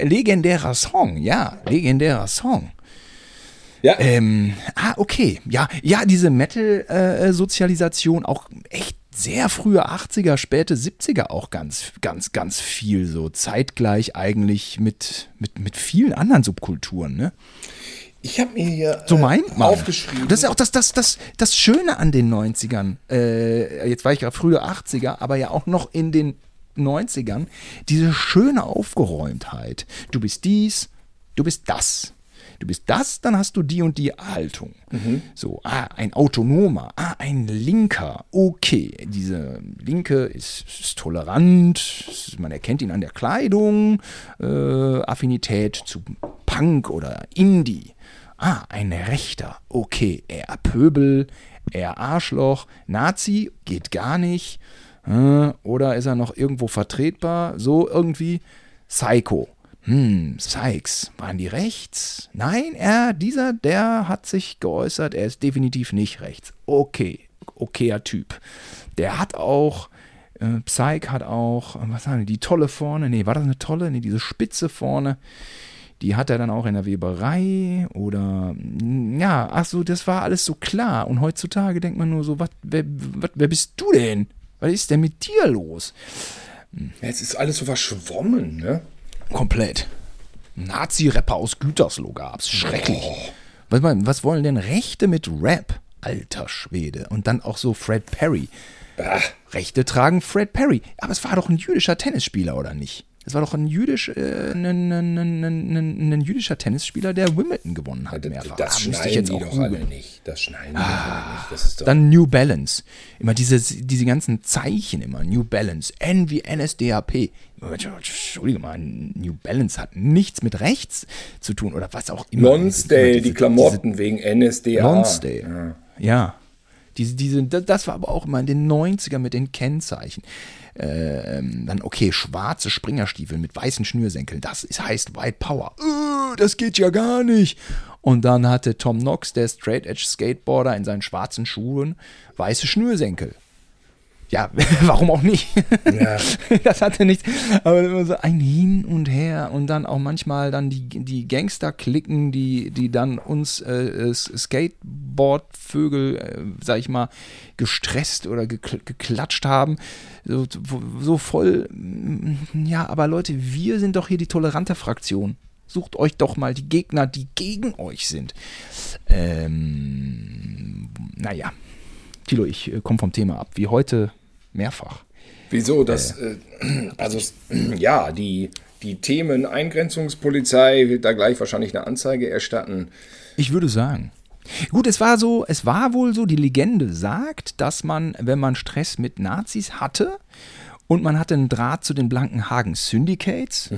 legendärer Song, ja, legendärer Song. Ja. Ähm, ah, okay. Ja, ja, diese Metal-Sozialisation auch echt sehr frühe 80er, späte 70er auch ganz, ganz, ganz viel so. Zeitgleich eigentlich mit, mit, mit vielen anderen Subkulturen, ne? Ich habe mir hier So meint äh, man. aufgeschrieben. Das ist auch das, das, das, das Schöne an den 90ern. Äh, jetzt war ich gerade frühe 80er, aber ja auch noch in den 90ern. Diese schöne Aufgeräumtheit. Du bist dies, du bist das. Du bist das, dann hast du die und die Haltung. So, ah, ein Autonomer, ah, ein Linker. Okay, diese Linke ist, ist tolerant, man erkennt ihn an der Kleidung, äh, Affinität zu Punk oder Indie. Ah, ein Rechter. Okay, er Pöbel, er Arschloch, Nazi geht gar nicht. Äh, Oder ist er noch irgendwo vertretbar? So irgendwie. Psycho. Hm, Sykes. Waren die rechts? Nein, er, dieser, der hat sich geäußert, er ist definitiv nicht rechts. Okay, okayer Typ. Der hat auch, äh, Psych hat auch, äh, was sagen die, die Tolle vorne? Nee, war das eine Tolle? Nee, diese Spitze vorne. Die hat er dann auch in der Weberei oder mm, ja, ach so, das war alles so klar. Und heutzutage denkt man nur so, was, wer, wat, wer bist du denn? Was ist denn mit dir los? Es ist alles so verschwommen, ne? Komplett. Nazi-Rapper aus Gütersloh gab's. Schrecklich. Was, mein- was wollen denn Rechte mit Rap? Alter Schwede. Und dann auch so Fred Perry. Ah, Rechte tragen Fred Perry. Aber es war doch ein jüdischer Tennisspieler, oder nicht? Es war doch ein, jüdisch, äh, ein, ein, ein, ein, jüdischer Tennisspieler, der Wimbledon gewonnen hat. das, mehrfach. das Ah, müsste schneiden ich jetzt die auch doch alle nicht. Das schneiden die doch alle nicht. Das ist doch Dann New Balance. Immer diese, diese ganzen Zeichen immer. New Balance. N wie NSDAP. Entschuldige mal, New Balance hat nichts mit rechts zu tun oder was auch immer. Lonsdale, Immer die Klamotten wegen NSDA. Lonsdale. Ja. Diese, diese, das, das war aber auch immer in den 90er mit den Kennzeichen. Ähm, dann, okay, schwarze Springerstiefel mit weißen Schnürsenkeln. Das ist, heißt White Power. Äh, das geht ja gar nicht. Und dann hatte Tom Knox, der Straight Edge Skateboarder, in seinen schwarzen Schuhen weiße Schnürsenkel. Ja, warum auch nicht? Ja. Das hatte nichts. Aber immer so ein Hin und Her und dann auch manchmal dann die, die Gangster-Klicken, die, die dann uns äh, äh, Skateboard-Vögel, äh, sag ich mal, gestresst oder gekl geklatscht haben. So, so voll, mm, ja, aber Leute, wir sind doch hier die tolerante Fraktion. Sucht euch doch mal die Gegner, die gegen euch sind. Ähm, naja. Tilo, ich äh, komme vom Thema ab, wie heute mehrfach. Wieso? Das, äh, also, es- ja, die, die Themen Eingrenzungspolizei wird da gleich wahrscheinlich eine Anzeige erstatten. Ich würde sagen. Gut, es war so, es war wohl so, die Legende sagt, dass man, wenn man Stress mit Nazis hatte und man hatte einen Draht zu den Blankenhagen Syndicates,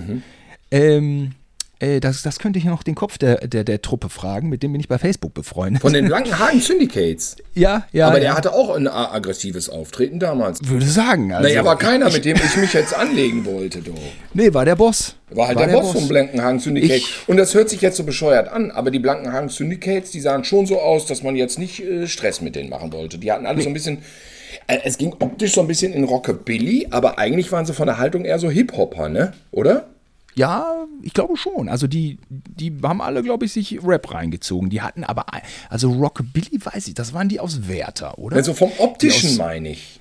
ähm, äh, das, das könnte ich noch den Kopf der, der, der Truppe fragen, mit dem bin ich bei Facebook befreundet. Von den Blankenhagen Syndicates. ja, ja. Aber ja. der hatte auch ein aggressives Auftreten damals. würde sagen. Also, naja, war keiner, mit dem ich mich jetzt anlegen wollte, du. Nee, war der Boss. War halt der, Boss vom Blankenhagen Syndicate. Ich- Und das hört sich jetzt so bescheuert an, aber die Blankenhagen Syndicates, die sahen schon so aus, dass man jetzt nicht äh, Stress mit denen machen wollte. Die hatten alle so ein bisschen. Äh, es ging optisch so ein bisschen in Rockabilly, aber eigentlich waren sie von der Haltung eher so Hip-Hopper, ne? Oder? Ja, ich glaube schon. Also die, die haben alle, glaube ich, sich Rap reingezogen. Die hatten aber, also Rockabilly weiß ich, das waren die aus Werther, oder? Also vom optischen aus- meine ich.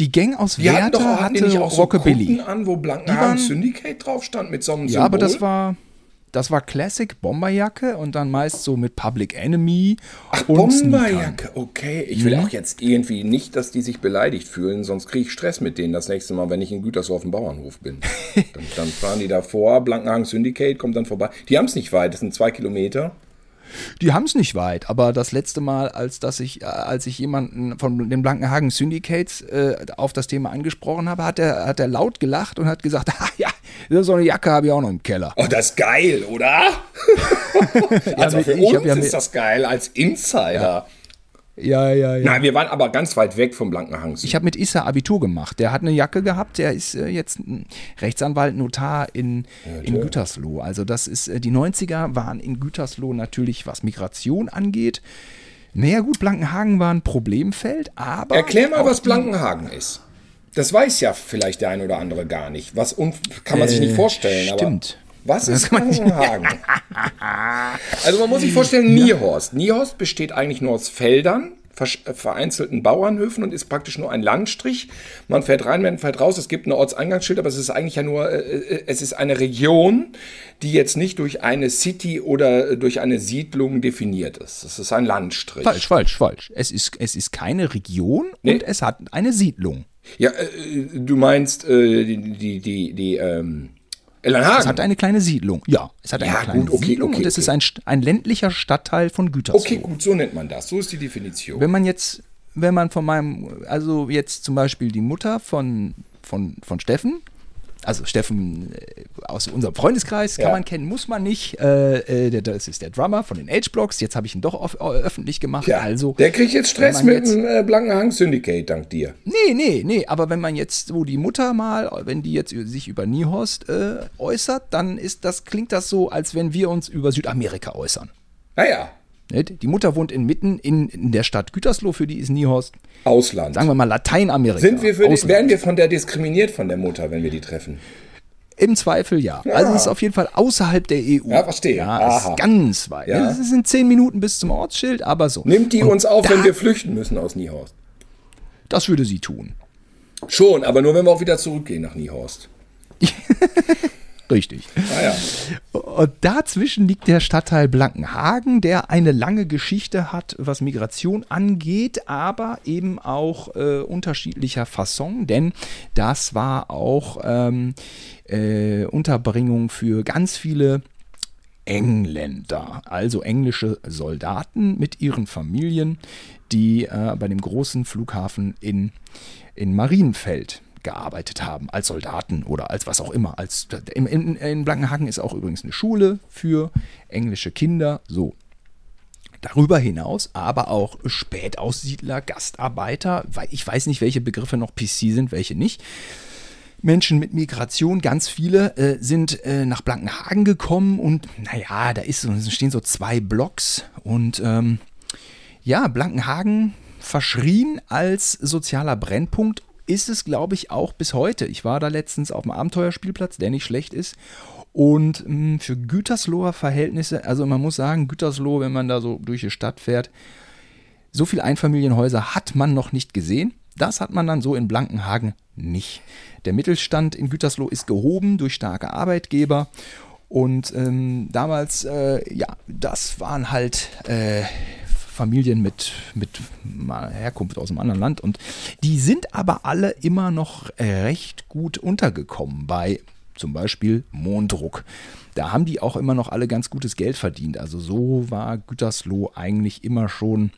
Die Gang aus Die hatten doch Werther hatten die hatte nicht auch so Rockabilly. Kutten an, wo Blankenhagen Syndicate drauf stand mit so einem ja, aber das Symbol? war, das war Classic Bomberjacke und dann meist so mit Public Enemy Ach, und Sneakern. Bomberjacke, okay. Ich will auch jetzt irgendwie nicht, dass die sich beleidigt fühlen, sonst kriege ich Stress mit denen das nächste Mal, wenn ich in Gütersloh auf dem Bauernhof bin. dann, dann fahren die davor, Blankenhagen Syndicate kommt dann vorbei. Die haben es nicht weit, das sind zwei Kilometer. Die haben es nicht weit, aber das letzte Mal, als dass ich, äh, als ich jemanden von den Blankenhagen Syndicates äh, auf das Thema angesprochen habe, hat er, hat er laut gelacht und hat gesagt, ah, ja, So eine Jacke habe ich auch noch im Keller. Oh, das ist geil, oder? also mit- für ich uns ja ist das geil als Insider. Ja, ja, ja. Nein, wir waren aber ganz weit weg vom Blankenhang. Ich habe mit Issa Abitur gemacht. Der hat eine Jacke gehabt. Der ist äh, jetzt Rechtsanwalt, Notar in, in Gütersloh. Also das ist, äh, die 90er waren in Gütersloh natürlich, was Migration angeht. Naja gut, Blankenhagen war ein Problemfeld, aber... Erklär mal, was Blankenhagen ist. Das weiß ja vielleicht der ein oder andere gar nicht. Was kann man sich nicht vorstellen. Äh, stimmt. Aber was ist Blankenhagen? also man muss sich vorstellen, Niehorst. Niehorst besteht eigentlich nur aus Feldern, äh, vereinzelten Bauernhöfen und ist praktisch nur ein Landstrich. Man fährt rein, man fährt raus. Es gibt ein Ortseingangsschild, aber es ist eigentlich ja nur, äh, äh, es ist eine Region, die jetzt nicht durch eine City oder äh, durch eine Siedlung definiert ist. Es ist ein Landstrich. Falsch, falsch, falsch. Es ist, es ist keine Region Nee. und es hat eine Siedlung. Ja, äh, du meinst äh, die, die, die, die ähm, Ellenhagen. Es hat eine kleine Siedlung. Ja, es hat eine Ja, kleine gut, okay, Siedlung okay, und es okay. ist ein, ein ländlicher Stadtteil von Gütersloh. okay, gut, so nennt man das. So ist die Definition. Wenn man jetzt, wenn man von meinem, also jetzt zum Beispiel die Mutter von, von, von Steffen, also Steffen äh, aus unserem Freundeskreis kann Ja. man kennen, muss man nicht. Äh, äh, der, das ist der Drummer von den H-Blocks. Jetzt habe ich ihn doch off, äh, öffentlich gemacht. ja, also, der kriegt jetzt Stress mit jetzt- dem äh, Blankenhang Syndicate, dank dir. nee, nee, nee. Aber wenn man jetzt so die Mutter mal, wenn die jetzt sich über Niehorst äh, äußert, dann ist das, klingt das so, als wenn wir uns über Südamerika äußern. Naja? Die Mutter wohnt inmitten in, in der Stadt Gütersloh, für die ist Niehorst, Ausland. sagen wir mal Lateinamerika. Sind wir für die, werden wir von der diskriminiert von der Mutter, wenn wir die treffen? Im Zweifel ja. Also es ist auf jeden Fall außerhalb der EU. Ja, verstehe. Ja, ist ganz weit. Ja. Es sind zehn Minuten bis zum Ortsschild, aber so. Nimmt die Und uns auf, wenn wir flüchten müssen aus Niehorst? Das würde sie tun. Schon, aber nur wenn wir auch wieder zurückgehen nach Niehorst. Richtig. Naja, Und dazwischen liegt der Stadtteil Blankenhagen, der eine lange Geschichte hat, was Migration angeht, aber eben auch äh, unterschiedlicher Fasson, denn das war auch ähm, äh, Unterbringung für ganz viele Engländer, also englische Soldaten mit ihren Familien, die äh, bei dem großen Flughafen in, in Marienfeld gearbeitet haben, als Soldaten oder als was auch immer. Als, in, in, Blankenhagen ist auch übrigens eine Schule für englische Kinder. So, Darüber hinaus aber auch Spätaussiedler, Gastarbeiter, weil ich weiß nicht, welche Begriffe noch PC sind, welche nicht. Menschen mit Migration, ganz viele äh, sind äh, nach Blankenhagen gekommen und naja, da ist, stehen so zwei Blocks und ähm, ja, Blankenhagen verschrien als sozialer Brennpunkt ist es, glaube ich, auch bis heute. Ich war da letztens auf dem Abenteuerspielplatz, der nicht schlecht ist. Und mh, für Gütersloher Verhältnisse, also man muss sagen, Gütersloh, wenn man da so durch die Stadt fährt, so viele Einfamilienhäuser hat man noch nicht gesehen. Das hat man dann so in Blankenhagen nicht. Der Mittelstand in Gütersloh ist gehoben durch starke Arbeitgeber. Und ähm, damals, äh, ja, das waren halt äh, Familien mit, mit Herkunft aus einem anderen Land. Und die sind aber alle immer noch recht gut untergekommen bei zum Beispiel Mondruck. Da haben die auch immer noch alle ganz gutes Geld verdient. Also so war Gütersloh eigentlich immer schon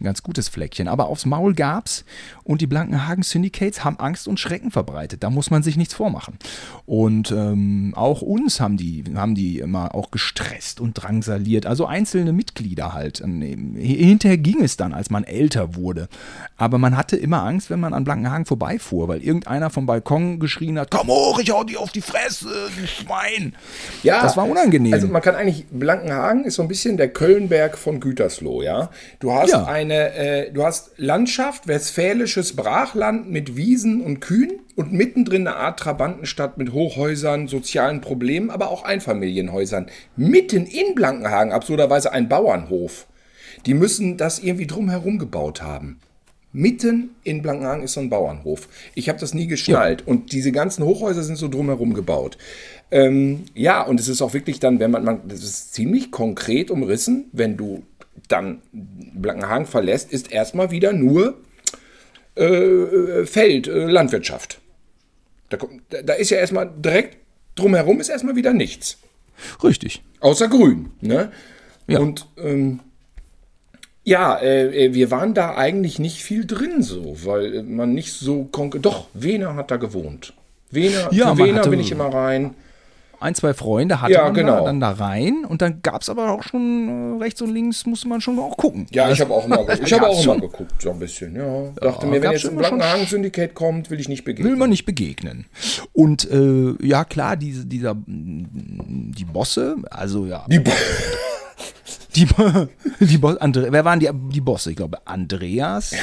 ein ganz gutes Fleckchen. Aber aufs Maul gab's und die Blankenhagen Syndicates haben Angst und Schrecken verbreitet. Da muss man sich nichts vormachen. Und ähm, auch uns haben die, haben die immer auch gestresst und drangsaliert. Also einzelne Mitglieder halt. Ähm, Hinterher ging es dann, als man älter wurde. Aber man hatte immer Angst, wenn man an Blankenhagen vorbeifuhr, weil irgendeiner vom Balkon geschrien hat, komm hoch, ich hau dir auf die Fresse, du Schwein. Ja, Das war unangenehm. Also man kann eigentlich, Blankenhagen ist so ein bisschen der Kölnberg von Gütersloh, ja. Du hast Ja. eine, äh, du hast Landschaft, westfälisches Brachland mit Wiesen und Kühen und mittendrin eine Art Trabantenstadt mit Hochhäusern, sozialen Problemen, aber auch Einfamilienhäusern. Mitten in Blankenhagen, absurderweise ein Bauernhof. Die müssen das irgendwie drumherum gebaut haben. Mitten in Blankenhagen ist so ein Bauernhof. Ich habe das nie geschnallt. Und diese ganzen Hochhäuser sind so drumherum gebaut. Ähm, ja, und es ist auch wirklich dann, wenn man, man, das ist ziemlich konkret umrissen, wenn du dann Blankenhagen verlässt, ist erstmal wieder nur äh, Feld, äh, Landwirtschaft. Da, da, ist ja erstmal direkt drumherum ist erstmal wieder nichts. Richtig. Außer grün. Ne? Ja. Und ähm, ja, äh, äh, wir waren da eigentlich nicht viel drin so, weil äh, man nicht so konkret. Doch, Wiener hat da gewohnt. Wiener, Ja, Wiener hatte- bin ich immer rein. Ein, zwei Freunde hatte Ja, man genau. da, dann da rein und dann gab es aber auch schon äh, rechts und links musste man schon auch gucken. Ja, ich habe auch immer, ich habe auch schon. geguckt, so ein bisschen. Ja, dachte mir, wenn jetzt ein immer schon- Blankenhagen-Syndikat kommt, will ich nicht begegnen. Will man nicht begegnen. Und äh, ja, klar, diese, dieser, die Bosse, also ja, Die Bo- die, die Bo Andre, wer waren die, die Bosse? Ich glaube, Andreas.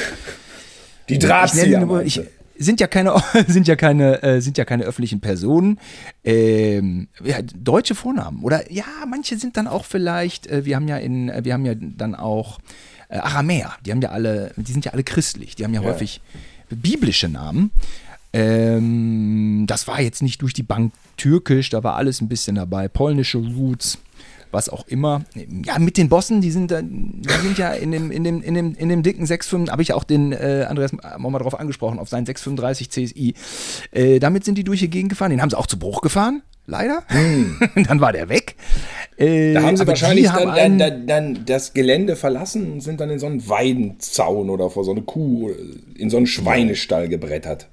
die Ich Drahtzieher. ich, du? Sind ja keine, sind ja keine, äh, sind ja keine öffentlichen Personen. Ähm, ja, deutsche Vornamen oder ja, manche sind dann auch vielleicht. Äh, wir haben ja in, äh, wir haben ja dann auch äh, Aramäer. Die haben ja alle, die sind ja alle christlich. Die haben ja, häufig biblische Namen. Ähm, das war jetzt nicht durch die Bank türkisch, da war alles ein bisschen dabei. Polnische Roots, was auch immer. Ja, mit den Bossen, die sind, die sind ja in dem, in dem, in dem, in dem dicken 635, habe ich auch den äh, Andreas auch mal drauf angesprochen, auf seinen 635 CSI. Äh, damit sind die durch die Gegend gefahren. Den haben sie auch zu Bruch gefahren, leider. dann war der weg. Äh, Da haben sie wahrscheinlich haben dann, dann, dann das Gelände verlassen und sind dann in so einen Weidenzaun oder vor so eine Kuh, in so einen Schweinestall gebrettert.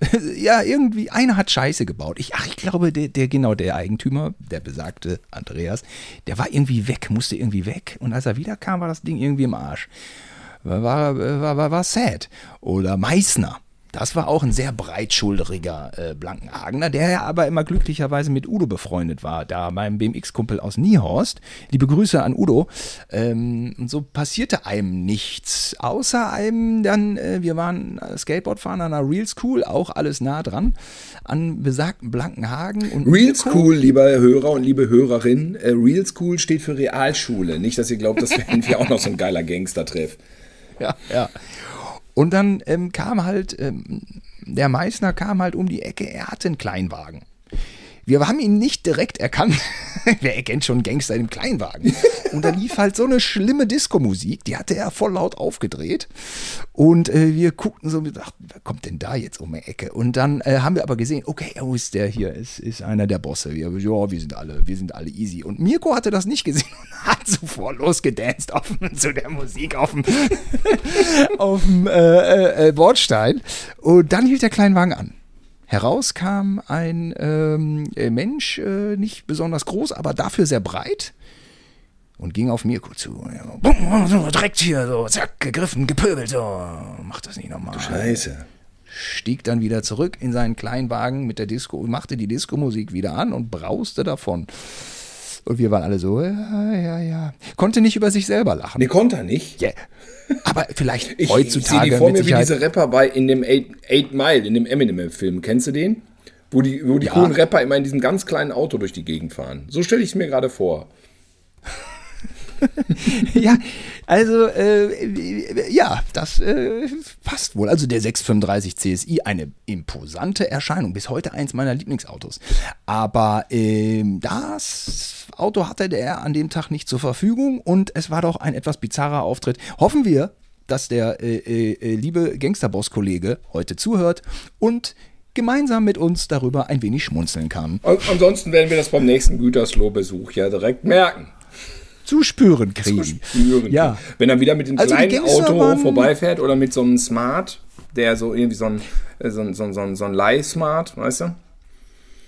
ja, irgendwie, einer hat Scheiße gebaut. Ich, ach, ich glaube, der, der, genau, der Eigentümer, der besagte Andreas, der war irgendwie weg, musste irgendwie weg. Und als er wiederkam, war das Ding irgendwie im Arsch. War, war, war, war, war sad. Oder Meißner. Das war auch ein sehr breitschulteriger äh, Blankenhagener, der ja aber immer glücklicherweise mit Udo befreundet war, da meinem BMX-Kumpel aus Niehorst. Liebe Grüße an Udo. Ähm, und so passierte einem nichts, außer einem dann, äh, wir waren Skateboardfahren an einer Real School, auch alles nah dran, an besagten Blankenhagen. Und Real Mirko- School, lieber Hörer und liebe Hörerin, äh, Real School steht für Realschule. Nicht, dass ihr glaubt, das wäre irgendwie auch noch so ein geiler Gangster-Treff. Ja, ja. Und dann ähm, kam halt, ähm, der Meißner kam halt um die Ecke, er hatte einen Kleinwagen. Wir haben ihn nicht direkt erkannt. Wer erkennt schon Gangster im Kleinwagen? Und da lief halt so eine schlimme Disco-Musik, die hatte er voll laut aufgedreht. Und äh, wir guckten so und dachten, wer kommt denn da jetzt um die Ecke? Und dann äh, haben wir aber gesehen, okay, oh, ist der hier, ist, ist einer der Bosse. Wir, ja, wir sind alle, wir sind alle easy. Und Mirko hatte das nicht gesehen und hat sofort losgedanced auf, zu der Musik auf dem, auf dem äh, äh, Bordstein. Und dann hielt der Kleinwagen an. Heraus kam ein ähm, äh, Mensch, äh, nicht besonders groß, aber dafür sehr breit. Und ging auf Mirko zu. Bumm, so, direkt hier, so, zack, gegriffen, gepöbelt, so. Mach das nicht nochmal. Scheiße. Stieg dann wieder zurück in seinen Kleinwagen mit der Disco, machte die Disco-Musik wieder an und brauste davon. Und wir waren alle so, ja, ja, ja. Konnte nicht über sich selber lachen. Nee, konnte er nicht. Yeah. Aber vielleicht Ich, heutzutage ich sehe die vor mir wie diese Rapper bei in dem Eight, Eight Mile, in dem Eminem-Film. Kennst du den? Wo die, wo die Ja. coolen Rapper immer in diesem ganz kleinen Auto durch die Gegend fahren. So stelle ich es mir gerade vor. ja, also äh, ja, das äh, passt wohl. Also der 635 CSI, eine imposante Erscheinung, bis heute eins meiner Lieblingsautos. Aber ähm, das Auto hatte der an dem Tag nicht zur Verfügung und es war doch ein etwas bizarrer Auftritt. Hoffen wir, dass der äh, äh, liebe Gangsterboss-Kollege heute zuhört und gemeinsam mit uns darüber ein wenig schmunzeln kann. Und ansonsten werden wir das beim nächsten Gütersloh-Besuch ja direkt merken. Zu spüren kriegen. Spüren. Ja. Wenn er wieder mit dem Also kleinen Auto vorbeifährt oder mit so einem Smart, der so irgendwie so ein, äh, so ein, so ein, so ein, so ein Leih-Smart, weißt du?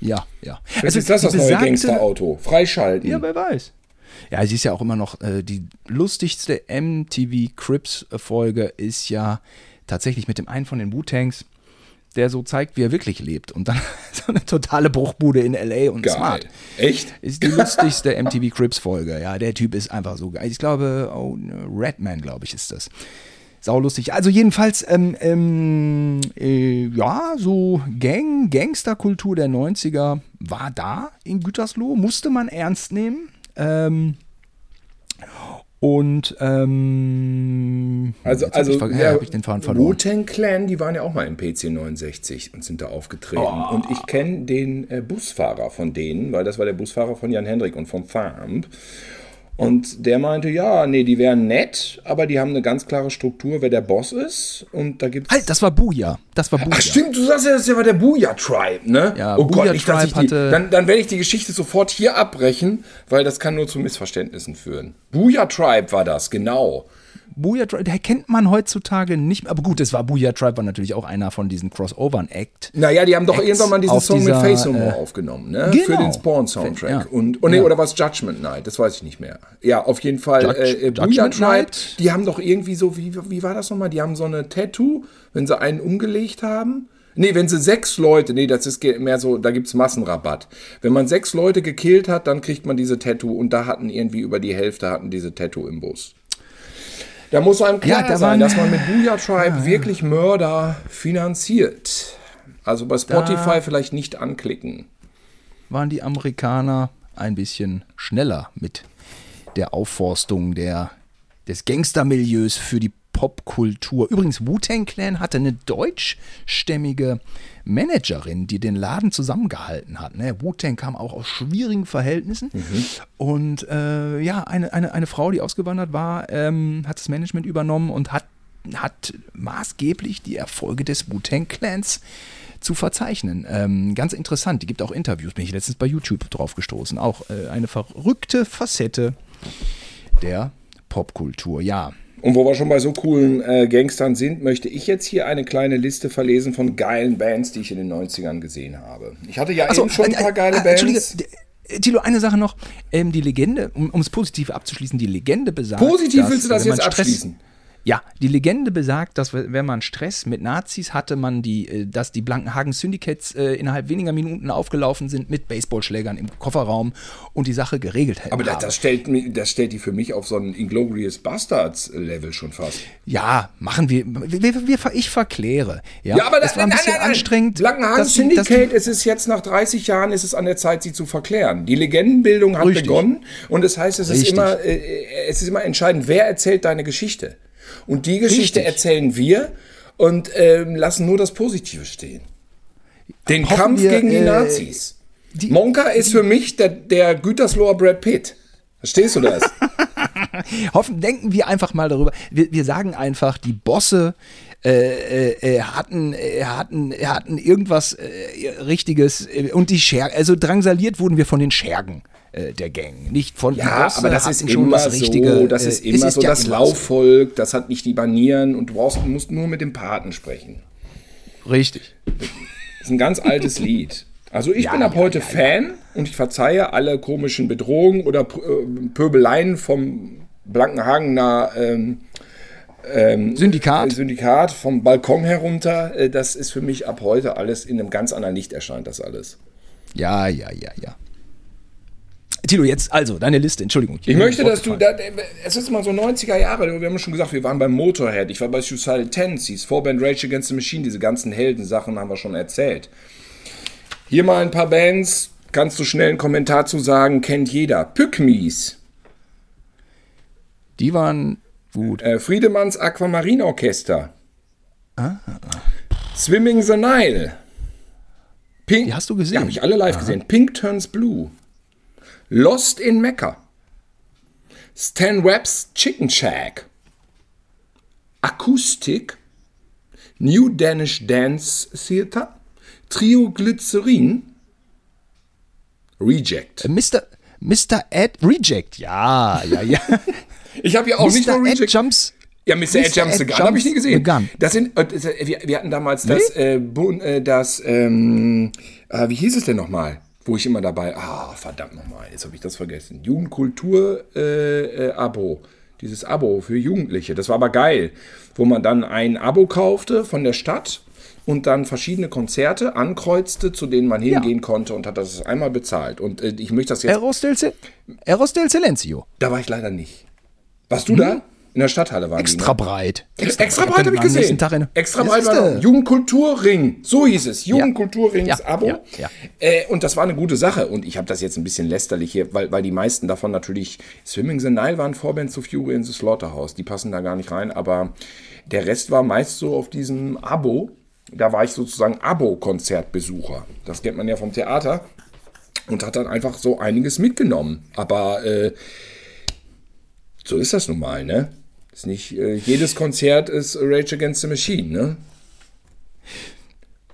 Ja, ja. Jetzt ist das das neue besagte- Gangsterauto. Freischalten. Ja, wer weiß. Ja, sie ist ja auch immer noch äh, die lustigste MTV Crips Folge ist ja tatsächlich mit dem einen von den Wu-Tanks, der so zeigt, wie er wirklich lebt und dann so eine totale Bruchbude in LA und Geil. Smart. Echt? Ist die lustigste MTV Crips Folge. Ja, der Typ ist einfach so geil. Ich glaube, oh, Redman, glaube ich, ist das. Saulustig. Also jedenfalls, ähm, ähm, äh, ja, so Gang, Gangsterkultur der 90er war da in Gütersloh, musste man ernst nehmen. Ähm, und ähm, Also, also ich, ja, ich den Faden verloren. Wu-Tang Clan, die waren ja auch mal im PC 69 und sind da aufgetreten. Oh. Und ich kenne den äh, Busfahrer von denen, weil das war der Busfahrer von Jan Hendrik und vom Farm. Und der meinte, ja, nee, die wären nett, aber die haben eine ganz klare Struktur, wer der Boss ist. Und da gibt's Halt, das war Buja. Das war Buja. Ach stimmt, du sagst ja, das war der Booyah Tribe, ne? Ja, oh Booyah Gott, nicht, dass ich Tribe die, hatte- dann, dann werde ich die Geschichte sofort hier abbrechen, weil das kann nur zu Missverständnissen führen. Booyah Tribe war das, genau. Booyah Tribe, der kennt man heutzutage nicht mehr. Aber gut, es war Booyah Tribe, war natürlich auch einer von diesen Crossovern-Act. Naja, die haben doch Acts irgendwann mal diesen Song dieser, mit Face No äh, More aufgenommen, ne? genau. Für den Spawn-Soundtrack. Ja. Und, oh nee, Ja. oder was Judgment Night, das weiß ich nicht mehr. Ja, auf jeden Fall. Judge- äh, äh, Booyah Tribe, Night? die haben doch irgendwie so, wie, wie war das nochmal? Die haben so eine Tattoo, wenn sie einen umgelegt haben. Nee, wenn sie sechs Leute, nee, das ist mehr so, da gibt's Massenrabatt. Wenn man sechs Leute gekillt hat, dann kriegt man diese Tattoo und da hatten irgendwie über die Hälfte hatten diese Tattoo im Bus. Da muss einem klar Ja, da sein, dass man mit Booyah Tribe wirklich Mörder finanziert. Also bei Spotify vielleicht nicht anklicken. waren die Amerikaner ein bisschen schneller mit der Aufforstung der, des Gangstermilieus für die Popkultur. Übrigens, Wu-Tang Clan hatte eine deutschstämmige Managerin, die den Laden zusammengehalten hat. Ne? Wu-Tang kam auch aus schwierigen Verhältnissen. Und äh, ja, eine, eine, eine Frau, die ausgewandert war, ähm, hat das Management übernommen und hat, hat maßgeblich die Erfolge des Wu-Tang Clans zu verzeichnen. Ähm, ganz interessant, die gibt auch Interviews, bin ich letztens bei YouTube drauf gestoßen. Auch äh, eine verrückte Facette der Popkultur, ja. Und wo wir schon bei so coolen äh, Gangstern sind, möchte ich jetzt hier eine kleine Liste verlesen von geilen Bands, die ich in den 90ern gesehen habe. Ich hatte ja Achso, eben schon ein paar geile äh, Entschuldige, Bands. d- Tilo, eine Sache noch. Ähm, die Legende, um es positiv abzuschließen, die Legende besagt. Positiv dass, willst du das jetzt Stress- abschließen? Ja, die Legende besagt, dass wenn man Stress mit Nazis hatte, man die, äh, dass die Blankenhagen Syndicates äh, innerhalb weniger Minuten aufgelaufen sind mit Baseballschlägern im Kofferraum und die Sache geregelt hätten. Aber das, das, stellt, das stellt die für mich auf so ein Inglorious Bastards-Level schon fast. ja, machen wir, wir, wir, ich verkläre. Ja, Ja, aber es war ein bisschen anstrengend. Blankenhagen dass die- dass die- Syndicate, es ist jetzt nach 30 Jahren, ist es an der Zeit, sie zu verklären. Die Legendenbildung hat Richtig. begonnen und das heißt, es ist, immer, äh, es ist immer entscheidend, wer erzählt deine Geschichte. Und die Geschichte Richtig. erzählen wir und ähm, lassen nur das Positive stehen. Den Hoffen Kampf wir, gegen die äh, Nazis. die- Monka ist für mich der, der Gütersloher Brad Pitt. Verstehst du das? Hoffen, denken wir einfach mal darüber. Wir, wir sagen einfach, die Bosse äh, äh, äh, hatten, äh, hatten, hatten irgendwas äh, Richtiges äh, und die Schergen, also drangsaliert wurden wir von den Schergen äh, der Gang, nicht von Ja, Bosse aber das ist schon immer das Richtige. so, das äh, ist es immer so ja das immer Laufvolk, das hat nicht die Banieren und du brauchst, musst nur mit dem Paten sprechen. so. Richtig. Das ist ein ganz altes Lied. Also ich Ja, bin ab ja, heute ja, Fan und ich verzeihe alle komischen Bedrohungen oder äh, Pöbeleien vom Blankenhagener ähm, Syndikat. Syndikat vom Balkon herunter. Äh, Das ist für mich ab heute alles in einem ganz anderen Licht erscheint das alles. Ja, ja, ja, ja. Tilo, jetzt also deine Liste, Entschuldigung. Ich möchte, dass du, da, es ist immer so 90er Jahre, wir haben schon gesagt, wir waren beim Motorhead, ich war bei Suicidal Tendencies, Vorband Rage Against the Machine, diese ganzen Heldensachen haben wir schon erzählt. Hier mal ein paar Bands, kannst du schnell einen Kommentar zu sagen, kennt jeder. Pygmies, Die waren gut. äh, Friedemanns Aquamarine Orchester, Swimming the Nile, Pink, Die hast du gesehen? Ja, habe ich alle live gesehen. Pink Turns Blue, Lost in Mecca, Stan Webb's Chicken Shack, Akustik, New Danish Dance Theater, Trio Glycerin, Reject. Äh, Mr. Mr. Ed Reject, ja, ja, ja. Ich habe ja auch nicht nur Mr. Ed Reject. Jumps. Ja, Mr. Ed Jumps the Gun habe ich nie gesehen. Gun. Das sind, äh, das, äh, wir, hatten damals das, äh, Bun- äh, das, ähm, äh, wie hieß es denn nochmal? Wo ich immer dabei, ah, verdammt nochmal, jetzt habe ich das vergessen. Jugendkultur, äh, äh, Abo. Dieses Abo für Jugendliche. Das war aber geil. Wo man dann ein Abo kaufte von der Stadt und dann verschiedene Konzerte ankreuzte, zu denen man hingehen konnte und hat das einmal bezahlt. Und äh, ich möchte das jetzt, Eros del, Ce- Eros del Silencio. da war ich leider nicht. Warst du da? In der Stadthalle waren die, ne? Extra breit. Extra breit breit habe ich gesehen. Extra breit war noch. Jugendkulturring. So hieß es. Jugendkulturrings Ja, Abo. ja, ja. Äh, und das war eine gute Sache. Und ich habe das jetzt ein bisschen lästerlich hier, weil, weil die meisten davon natürlich Swimming the Nile waren Vorband zu Fury in the Slaughterhouse. Die passen da gar nicht rein. Aber der Rest war meist so auf diesem Abo. Da war ich sozusagen Abo-Konzertbesucher. Das kennt man ja vom Theater. Und hat dann einfach so einiges mitgenommen. Aber äh, so ist das nun mal, ne? Ist nicht, äh, jedes Konzert ist Rage Against the Machine, ne?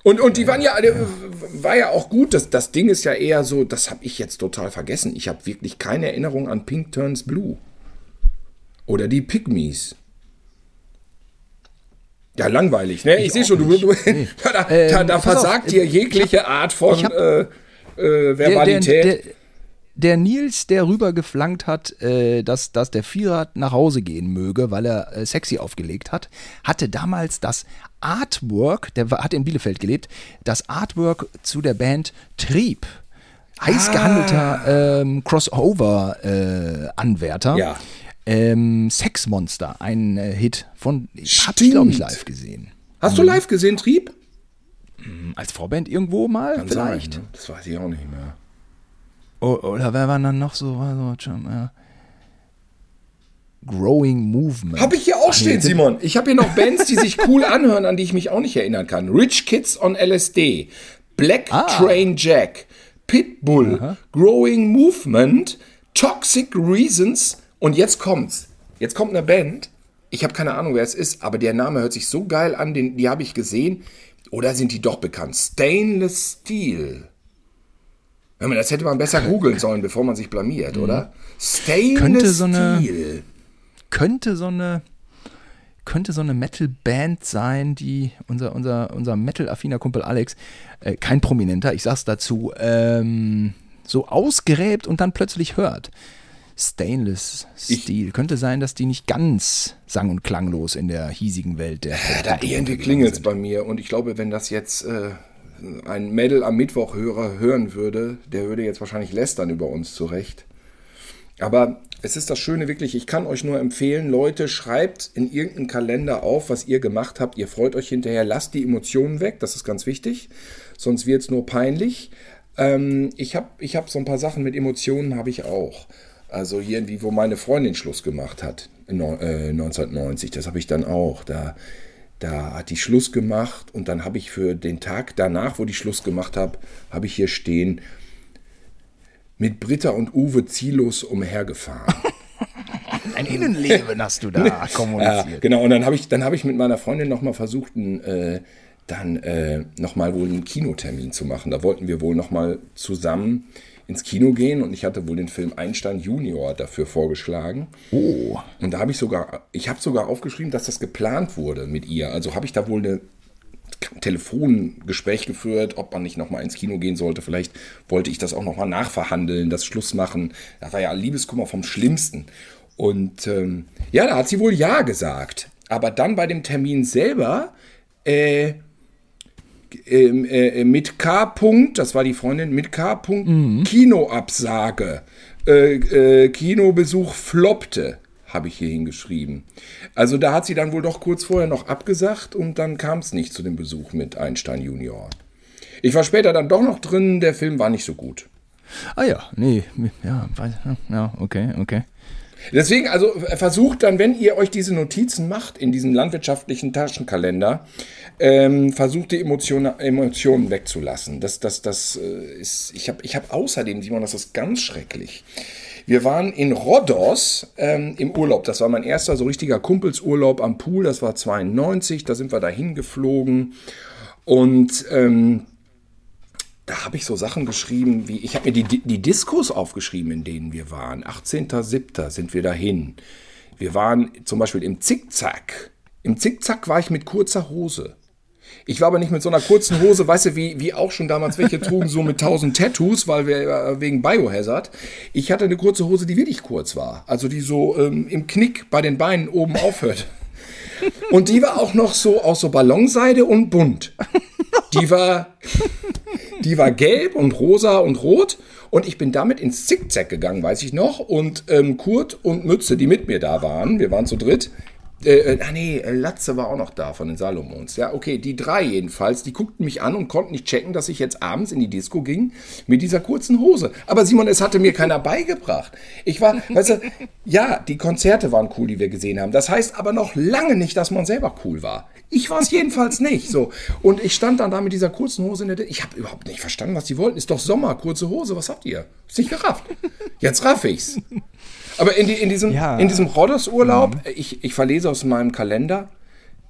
Und, und die waren ja, äh, war ja auch gut. Das, das Ding ist ja eher so, das habe ich jetzt total vergessen. Ich habe wirklich keine Erinnerung an Pink Turns Blue. Oder die Pygmies. Ja, langweilig, ne? Ich, ich sehe schon, du, du nee. da, da, ähm, da versagt auf, dir jegliche Art von hab, äh, äh, Verbalität. Der, der, der, Nils, der rübergeflankt hat, äh, dass, dass der Vierer nach Hause gehen möge, weil er äh, sexy aufgelegt hat, hatte damals das Artwork, der hat in Bielefeld gelebt, das Artwork zu der Band Trieb. Heiß gehandelter ah. ähm, Crossover-Anwärter. Äh, ja. Ähm, Sexmonster, ein äh, Hit von, hab ich glaube ich live gesehen. Hast du live gesehen, Trieb? Mhm, als Vorband irgendwo mal, Kann vielleicht. Sein, ne? Das weiß ich auch nicht mehr. Oder wer war dann noch so? so ja. Growing Movement. Habe ich hier auch stehen, Simon. Ich habe hier noch Bands, die sich cool anhören, an die ich mich auch nicht erinnern kann. Rich Kids on LSD, Black ah. Train Jack, Pitbull, Aha. Growing Movement, Toxic Reasons und jetzt kommt's. Jetzt kommt eine Band. Ich habe keine Ahnung, wer es ist, aber der Name hört sich so geil an, den, die habe ich gesehen. Oder sind die doch bekannt? Stainless Steel. Das hätte man besser googeln sollen, bevor man sich blamiert, oder? Stainless könnte so eine, Steel. Könnte so eine, könnte so eine Metal-Band sein, die unser, unser, unser Metal-affiner Kumpel Alex, äh, kein Prominenter, ich sag's dazu, ähm, so ausgräbt und dann plötzlich hört. Stainless Steel. Ich, Könnte sein, dass die nicht ganz sang- und klanglos in der hiesigen Welt der. Da irgendwie klingelt es bei mir und ich glaube, wenn das jetzt. Äh ein Mädel am Mittwoch-Hörer hören würde, der würde jetzt wahrscheinlich lästern über uns zurecht. Aber es ist das Schöne wirklich, ich kann euch nur empfehlen, Leute, schreibt in irgendeinen Kalender auf, was ihr gemacht habt. Ihr freut euch hinterher, lasst die Emotionen weg, das ist ganz wichtig, sonst wird es nur peinlich. Ähm, ich habe ich hab so ein paar Sachen mit Emotionen, habe ich auch. Also irgendwie, wo meine Freundin Schluss gemacht hat, in, äh, 1990, das habe ich dann auch. Da da hat die Schluss gemacht und dann habe ich für den Tag danach, wo die Schluss gemacht habe, habe ich hier stehen, mit Britta und Uwe ziellos umhergefahren. Ein Innenleben hast du da kommuniziert. Ja, genau, und dann habe ich, hab ich mit meiner Freundin nochmal versucht, ein, äh, dann äh, nochmal wohl einen Kinotermin zu machen. Da wollten wir wohl nochmal zusammen ins Kino gehen und ich hatte wohl den Film Einstein Junior dafür vorgeschlagen. Oh. Und da habe ich sogar, ich habe sogar aufgeschrieben, dass das geplant wurde mit ihr. Also habe ich da wohl eine Telefongespräch geführt, ob man nicht nochmal ins Kino gehen sollte. Vielleicht wollte ich das auch nochmal nachverhandeln, das Schluss machen. Da war ja Liebeskummer vom Schlimmsten. Und ähm, ja, da hat sie wohl Ja gesagt. Aber dann bei dem Termin selber äh, äh, mit K. -Punkt, das war die Freundin, mit K. -Punkt, mhm. Kinoabsage. Äh, äh, Kinobesuch floppte, habe ich hier hingeschrieben. Also da hat sie dann wohl doch kurz vorher noch abgesagt und dann kam es nicht zu dem Besuch mit Einstein Junior. Ich war später dann doch noch drin, der Film war nicht so gut. Ah ja, nee, ja, ja, okay, okay. Deswegen, also versucht dann, wenn ihr euch diese Notizen macht in diesem landwirtschaftlichen Taschenkalender, ähm, versucht die Emotionen, Emotionen wegzulassen. Das, das, das äh, ist, ich habe ich hab außerdem, Simon, das ist ganz schrecklich. Wir waren in Rhodos ähm, im Urlaub. Das war mein erster so richtiger Kumpelsurlaub am Pool. Das war 92. Da sind wir dahin geflogen. Und ähm, da habe ich so Sachen geschrieben wie, ich habe mir die, die Diskos aufgeschrieben, in denen wir waren. 18.07. sind wir dahin. Wir waren zum Beispiel im Zickzack. Im Zickzack war ich mit kurzer Hose. Ich war aber nicht mit so einer kurzen Hose, weißt du, wie, wie auch schon damals welche trugen, so mit tausend Tattoos, weil wir äh, wegen Biohazard. Ich hatte eine kurze Hose, die wirklich kurz war. Also die so ähm, im Knick bei den Beinen oben aufhört. Und die war auch noch so aus so Ballonseide und bunt. Die war, die war gelb und rosa und rot. Und ich bin damit ins Zickzack gegangen, weiß ich noch. Und ähm, Kurt und Mütze, die mit mir da waren, wir waren zu dritt, äh, äh, ah nee, äh, Latze war auch noch da von den Salomons. Ja, okay, die drei jedenfalls, die guckten mich an und konnten nicht checken, dass ich jetzt abends in die Disco ging mit dieser kurzen Hose. Aber Simon, es hatte mir keiner beigebracht. Ich war, weißt du, ja, die Konzerte waren cool, die wir gesehen haben. Das heißt aber noch lange nicht, dass man selber cool war. Ich war es jedenfalls nicht. So. Und ich stand dann da mit dieser kurzen Hose in der Disco. Ich habe überhaupt nicht verstanden, was die wollten. Ist doch Sommer, kurze Hose, was habt ihr? Ist nicht gerafft. Jetzt raff ich's. Aber in, die, in diesem, ja. in diesem Rhodos-Urlaub, mhm. ich, ich verlese aus meinem Kalender,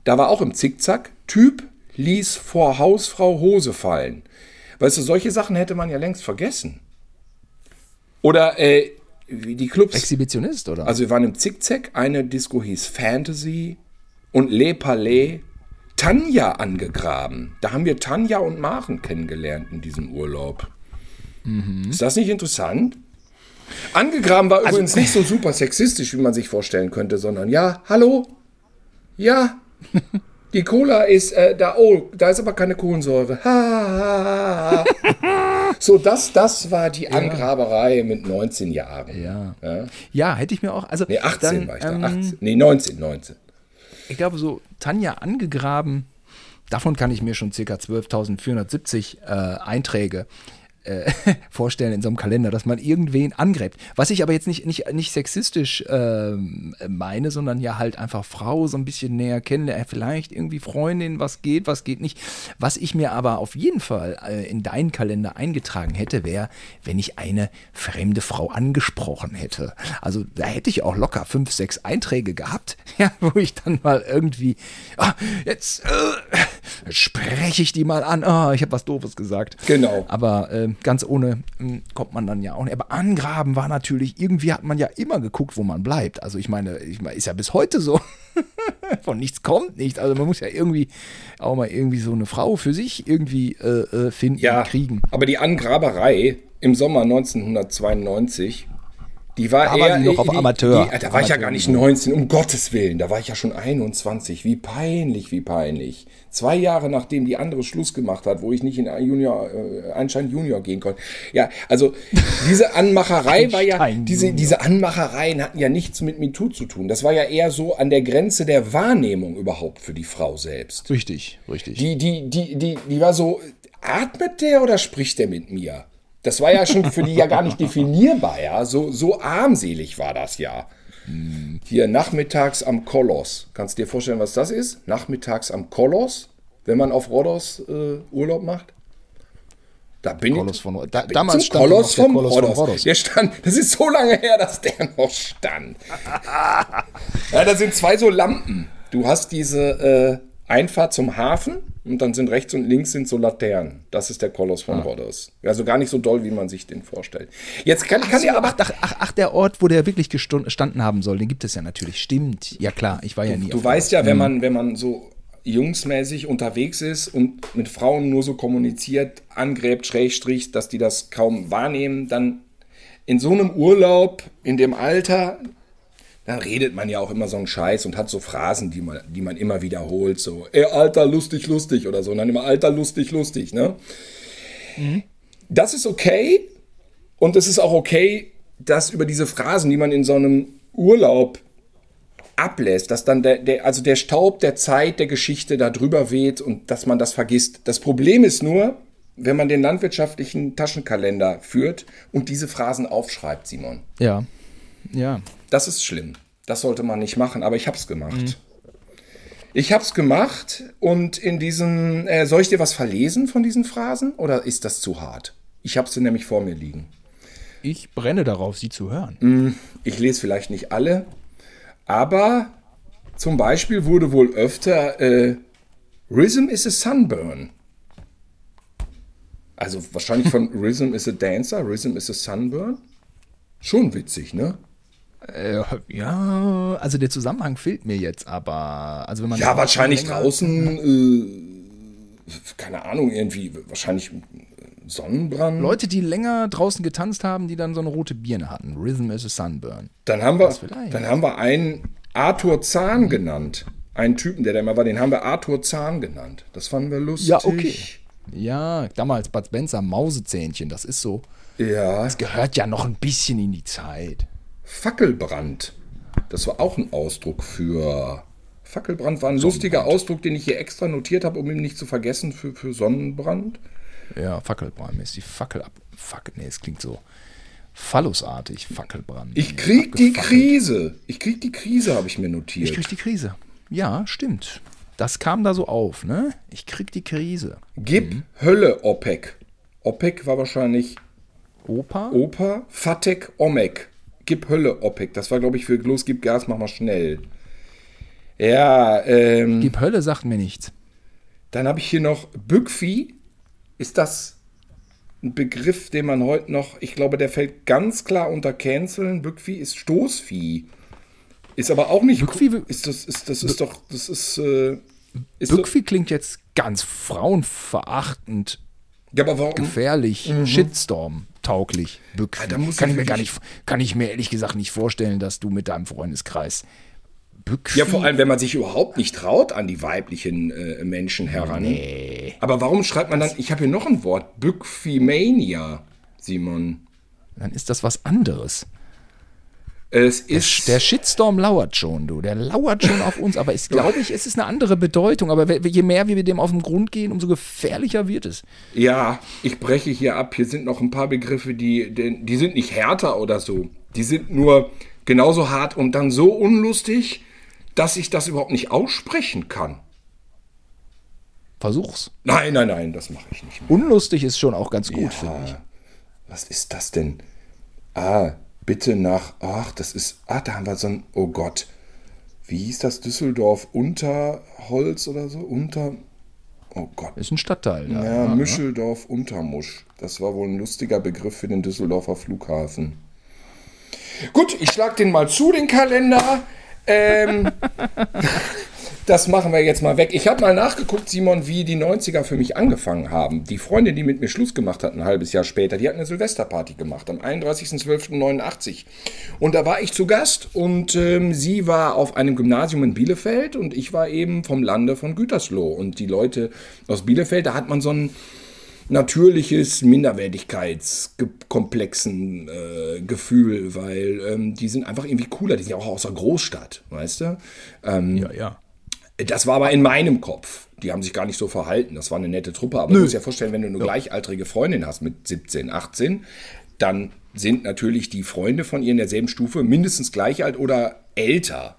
da war auch im Zickzack, Typ ließ vor Hausfrau Hose fallen. Weißt du, solche Sachen hätte man ja längst vergessen. Oder äh, die Clubs. Exhibitionist, oder? Also wir waren im Zickzack, eine Disco hieß Fantasy und Le Palais. Tanja angegraben. Da haben wir Tanja und Maren kennengelernt in diesem Urlaub. Ist das nicht interessant? Angegraben war übrigens nicht so super sexistisch, wie man sich vorstellen könnte, sondern ja, hallo? Ja, die Cola ist äh, da, oh, da ist aber keine Kohlensäure. Ha, ha, ha. so, das, das war die Angraberei mit 19 Jahren. Ja. Ja, hätte ich mir auch. Also, Nee, 18 dann, war ich da. ähm, 18. Nee, 19, 19. Ich glaube, so Tanja angegraben, davon kann ich mir schon ca. 12.470 äh, Einträge äh, vorstellen in so einem Kalender, dass man irgendwen angräbt. Was ich aber jetzt nicht, nicht, nicht sexistisch ähm, meine, sondern ja halt einfach Frau so ein bisschen näher kennenlernen, vielleicht irgendwie Freundin, was geht, was geht nicht. Was ich mir aber auf jeden Fall äh, in deinen Kalender eingetragen hätte, wäre, wenn ich eine fremde Frau angesprochen hätte. Also da hätte ich auch locker fünf, sechs Einträge gehabt, ja, wo ich dann mal irgendwie, ah, jetzt äh, spreche ich die mal an. Ah, ich habe was Doofes gesagt. Genau. Aber ganz ohne mh, kommt man dann ja auch nicht. Aber angraben war natürlich, irgendwie hat man ja immer geguckt, wo man bleibt. Also ich meine, ich meine, ist ja bis heute so. Von nichts kommt nichts. Also man muss ja irgendwie auch mal irgendwie so eine Frau für sich irgendwie äh, äh, finden, Ja, kriegen. aber die Angraberei im Sommer 1992, die war Da eher... waren die noch auf Amateur. Die, da war ich ja gar nicht 19, um Gottes Willen. Da war ich ja schon 21. Wie peinlich, wie peinlich. Zwei Jahre nachdem die andere Schluss gemacht hat, wo ich nicht in Junior, äh, Einstein Junior gehen konnte. Ja, also diese Anmacherei war ja... Diese, diese Anmachereien hatten ja nichts mit MeToo zu tun. Das war ja eher so an der Grenze der Wahrnehmung überhaupt für die Frau selbst. Richtig, richtig. Die, die, die, die, die war so, atmet der oder spricht der mit mir? Das war ja schon für die ja gar nicht definierbar, ja. So, so armselig war das ja. Hier nachmittags am Koloss. Kannst du dir vorstellen, was das ist? Nachmittags am Koloss, wenn man auf Rhodos äh, Urlaub macht? Da bin Koloss ich. von Rhodos. Da- bin damals stand der vom Koloss von Rhodos. Rhodos. Der stand, das ist so lange her, dass der noch stand. ja, da sind zwei so Lampen. Du hast diese äh, Einfahrt zum Hafen und dann sind rechts und links sind so Laternen. Das ist der Koloss von Rhodos. Also gar nicht so doll, wie man sich den vorstellt. Jetzt kann, Ach, so, aber ach, ach, ach, der Ort, wo der wirklich gestanden haben soll, den gibt es ja natürlich. Stimmt. Ja klar, ich war ja nie. Du auf- weißt ja, wenn man, wenn man so jungsmäßig unterwegs ist und mit Frauen nur so kommuniziert, angräbt, schrägstrich, dass die das kaum wahrnehmen, dann in so einem Urlaub, in dem Alter, dann redet man ja auch immer so einen Scheiß und hat so Phrasen, die man, die man immer wiederholt, so, ey, Alter, lustig, lustig oder so, und dann immer Alter, lustig, lustig, ne? Das ist okay und es ist auch okay, dass über diese Phrasen, die man in so einem Urlaub ablässt, dass dann der, der, also der Staub der Zeit, der Geschichte da drüber weht und dass man das vergisst. Das Problem ist nur, wenn man den landwirtschaftlichen Taschenkalender führt und diese Phrasen aufschreibt, Simon. Ja. Ja. Das ist schlimm. Das sollte man nicht machen, aber ich hab's gemacht. Ich hab's gemacht und in diesem, äh, soll ich dir was verlesen von diesen Phrasen oder ist das zu hart? Ich habe sie nämlich vor mir liegen. Ich brenne darauf, sie zu hören. Ich lese vielleicht nicht alle, aber zum Beispiel wurde wohl öfter äh, Rhythm is a Sunburn. Also wahrscheinlich von Rhythm is a Dancer, Rhythm is a Sunburn. Schon witzig, ne? Äh, ja, also der Zusammenhang fehlt mir jetzt, aber also wenn man Ja, wahrscheinlich draußen, äh, keine Ahnung, irgendwie, wahrscheinlich Sonnenbrand. Leute, die länger draußen getanzt haben, die dann so eine rote Birne hatten. Rhythm is a Sunburn. Dann haben wir, dann haben wir einen Arthur Zahn genannt. Einen Typen, der da immer war, den haben wir Arthur Zahn genannt. Das fanden wir lustig. Ja, okay. Ja, damals Bud Spencer, Mausezähnchen, das ist so. Ja, Gehört ja noch ein bisschen in die Zeit. Fackelbrand. Das war auch ein Ausdruck für. Fackelbrand war ein lustiger Ausdruck, den ich hier extra notiert habe, um ihn nicht zu vergessen für, für Sonnenbrand. Ja, Fackelbrand ist die Fackel ab. Fackel, nee, es klingt so phallusartig, Fackelbrand. Ich krieg die. Krise. Ich krieg die Krise, habe ich mir notiert. Ich krieg die Krise. Ja, stimmt. Das kam da so auf, ne? Ich krieg die Krise. Gib Hölle OPEC. OPEC war wahrscheinlich Opa? Opa. Fatek Omek. Gib Hölle OPEC. Das war, glaube ich, für Los, gib Gas, mach mal schnell. Ja, ähm, Gib Hölle sagt mir nichts. dann habe ich hier noch Bückvieh. Ist das ein Begriff, den man heute noch, ich glaube, der fällt ganz klar unter Canceln. Bückvieh ist Stoßvieh. Ist aber auch nicht. Bückvieh- ist das, ist, das ist doch, das ist, äh, Bückvieh so klingt jetzt ganz frauenverachtend. Ja, aber warum? Gefährlich, mhm. Shitstorm tauglich. Bückvieh. Ja, kann ich mir gar nicht, kann ich mir ehrlich gesagt nicht vorstellen, dass du mit deinem Freundeskreis Bückvieh? Ja, vor allem, wenn man sich überhaupt nicht traut an die weiblichen äh, Menschen heran. Nee. Aber warum schreibt man dann, ich habe hier noch ein Wort, Bückvieh-Mania, Simon? Dann ist das was anderes. Es ist der Shitstorm lauert schon, du. Der lauert schon auf uns. Aber ich glaube ich, es ist eine andere Bedeutung. Aber je mehr wir dem auf den Grund gehen, umso gefährlicher wird es. Ja, ich breche hier ab. Hier sind noch ein paar Begriffe, die, die, die sind nicht härter oder so. Die sind nur genauso hart und dann so unlustig, dass ich das überhaupt nicht aussprechen kann. Versuch's. Nein, nein, nein, das mache ich nicht. Mehr. Unlustig ist schon auch ganz gut, ja, finde ich. Was ist das denn? Ah, bitte nach, ach, das ist, ah, da haben wir so ein, oh Gott, wie hieß das, Düsseldorf, Unterholz oder so, unter, oh Gott. Ist ein Stadtteil. Da, ja, ja, Mischeldorf, Untermusch. Das war wohl ein lustiger Begriff für den Düsseldorfer Flughafen. Gut, ich schlag den mal zu, den Kalender. Ähm, das machen wir jetzt mal weg. Ich habe mal nachgeguckt, Simon, wie die 90er für mich angefangen haben. Die Freundin, die mit mir Schluss gemacht hat, ein halbes Jahr später, die hat eine Silvesterparty gemacht am 31.12.89. Und da war ich zu Gast und ähm, sie war auf einem Gymnasium in Bielefeld und ich war eben vom Lande von Gütersloh. Und die Leute aus Bielefeld, da hat man so ein natürliches Minderwertigkeitskomplexen äh, Gefühl, weil ähm, die sind einfach irgendwie cooler, die sind ja auch aus der Großstadt, weißt du? Ähm, ja, ja. Das war aber in meinem Kopf. Die haben sich gar nicht so verhalten. Das war eine nette Truppe. Aber Nö. du musst dir vorstellen, wenn du eine ja. gleichaltrige Freundin hast mit 17, 18, dann sind natürlich die Freunde von ihr in derselben Stufe mindestens gleich alt oder älter.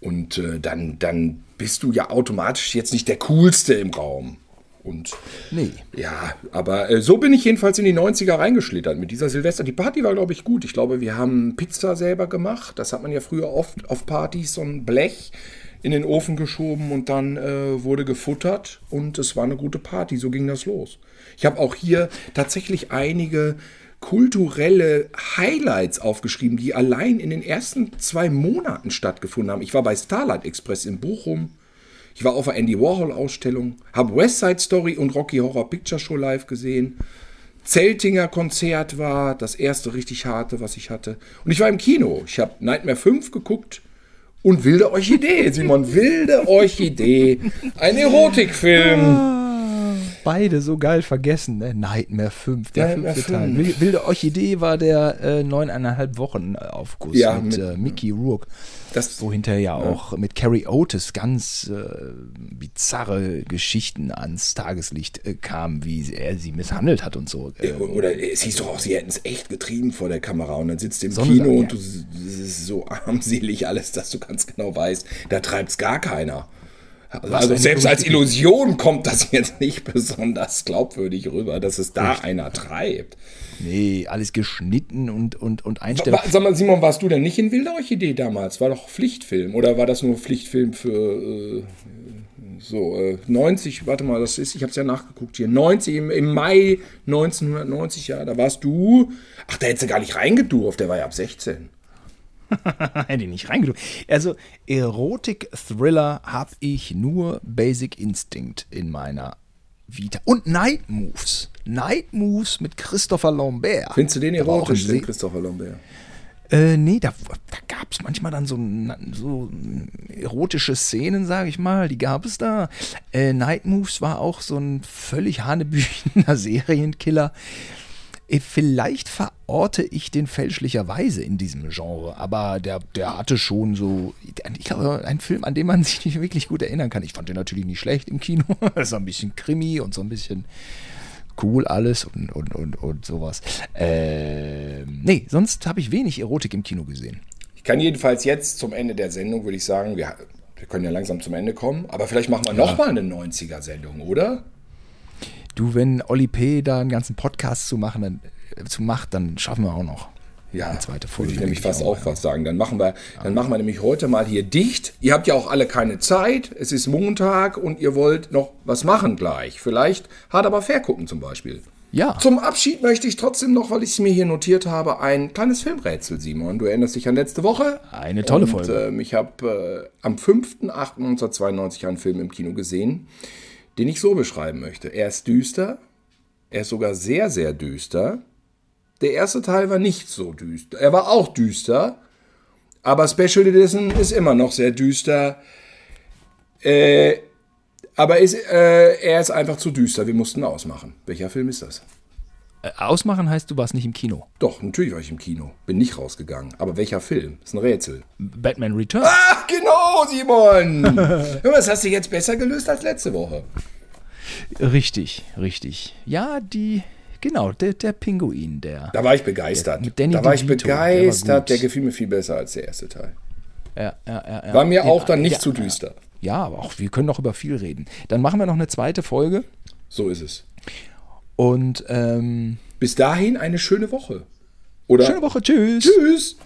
Und äh, dann, dann bist du ja automatisch jetzt nicht der Coolste im Raum. Und nee. Ja, aber äh, so bin ich jedenfalls in die 90er reingeschlittert mit dieser Silvester. Die Party war, glaube ich, gut. Ich glaube, wir haben Pizza selber gemacht. Das hat man ja früher oft auf Partys, so ein Blech in den Ofen geschoben und dann äh, wurde gefuttert und es war eine gute Party. So ging das los. Ich habe auch hier tatsächlich einige kulturelle Highlights aufgeschrieben, die allein in den ersten zwei Monaten stattgefunden haben. Ich war bei Starlight Express in Bochum. Ich war auf der Andy Warhol Ausstellung, habe West Side Story und Rocky Horror Picture Show live gesehen. Zeltinger Konzert war das erste richtig harte, was ich hatte. Und ich war im Kino. Ich habe Nightmare 5 geguckt und Wilde Orchidee, Simon, Wilde Orchidee. Ein Erotikfilm. Beide so geil vergessen, ne? Nightmare 5, der Nightmare fünfte Teil. Wilde Orchidee war der äh, neuneinhalb Wochen Aufguss ja, mit, mit äh, Mickey Rourke. Das, wo hinterher ja auch mit Carrie Otis ganz äh, bizarre Geschichten ans Tageslicht äh, kamen, wie er sie misshandelt hat und so. Äh, oder es hieß doch auch, sie hätten es echt getrieben vor der Kamera und dann sitzt du im Sonnenland, Kino und du, das ist so armselig alles, dass du ganz genau weißt, da treibt es gar keiner. Also, also selbst als Illusion kommt das jetzt nicht besonders glaubwürdig rüber, dass es da Richtig. einer treibt. Nee, alles geschnitten und, und, und Einstellungen. Sag mal, Simon, warst du denn nicht in Wilde Orchidee damals? War doch Pflichtfilm. Oder war das nur Pflichtfilm für äh, so äh, 90? Warte mal, das ist, ich habe es ja nachgeguckt hier. 90, im, im, Mai 1990, ja, da warst du. Ach, da hättest du gar nicht reingedurft, der war ja ab 16. Hätte ich nicht reingedurft. Also, Erotik-Thriller habe ich nur Basic Instinct in meiner Vita. Und Night Moves. Night Moves mit Christopher Lambert. Findest du den erotisch, den Christopher Lambert? Äh, nee, da, da gab es manchmal dann so, so erotische Szenen, sage ich mal, die gab es da. Äh, Night Moves war auch so ein völlig hanebüchener Serienkiller. Äh, vielleicht verorte ich den fälschlicherweise in diesem Genre, aber der, der hatte schon so, ich glaube, ein Film, an den man sich nicht wirklich gut erinnern kann. Ich fand den natürlich nicht schlecht im Kino. Das ist ein bisschen Krimi und so ein bisschen cool alles und, und, und, und sowas. Ähm, nee, sonst habe ich wenig Erotik im Kino gesehen. Ich kann jedenfalls jetzt zum Ende der Sendung, würde ich sagen, wir, wir können ja langsam zum Ende kommen, aber vielleicht machen wir ja. nochmal eine 90er-Sendung, oder? Du, wenn Oli P. da einen ganzen Podcast zu machen, dann, äh, zu macht, dann schaffen wir auch noch. Ja, eine zweite Folge. Würde ich nämlich fast auch, auch was sagen. Dann machen wir, dann machen wir nämlich heute mal hier dicht. Ihr habt ja auch alle keine Zeit. Es ist Montag und ihr wollt noch was machen gleich. Vielleicht hart aber fair gucken zum Beispiel. Ja. Zum Abschied möchte ich trotzdem noch, weil ich es mir hier notiert habe, ein kleines Filmrätsel, Simon. Du erinnerst dich an letzte Woche? Eine tolle Und, Folge. Ähm, ich habe äh, am 5.8.1992 einen Film im Kino gesehen, den ich so beschreiben möchte. Er ist düster, er ist sogar sehr, sehr düster. Der erste Teil war nicht so düster. Er war auch düster, aber Special Edition ist immer noch sehr düster. Äh, aber ist, äh, er ist einfach zu düster. Wir mussten ausmachen. Welcher Film ist das? Äh, Ausmachen heißt, du warst nicht im Kino. Doch, natürlich war ich im Kino. Bin nicht rausgegangen. Aber welcher Film? Ist ein Rätsel. Batman Returns. Ach, genau, Simon! Das hast du jetzt besser gelöst als letzte Woche. Richtig, richtig. Ja, die, genau, der, der Pinguin, der. Da war ich begeistert. Danny da war ich der war begeistert. gut. Der, gefiel mir viel besser als der erste Teil. Ja, ja, ja, ja. War mir auch dann nicht ja, zu düster. Ja, aber auch, wir können doch über viel reden. Dann machen wir noch eine zweite Folge So ist es. Und ähm, Bis dahin eine schöne Woche. Oder? schöne Woche. Tschüss. Tschüss.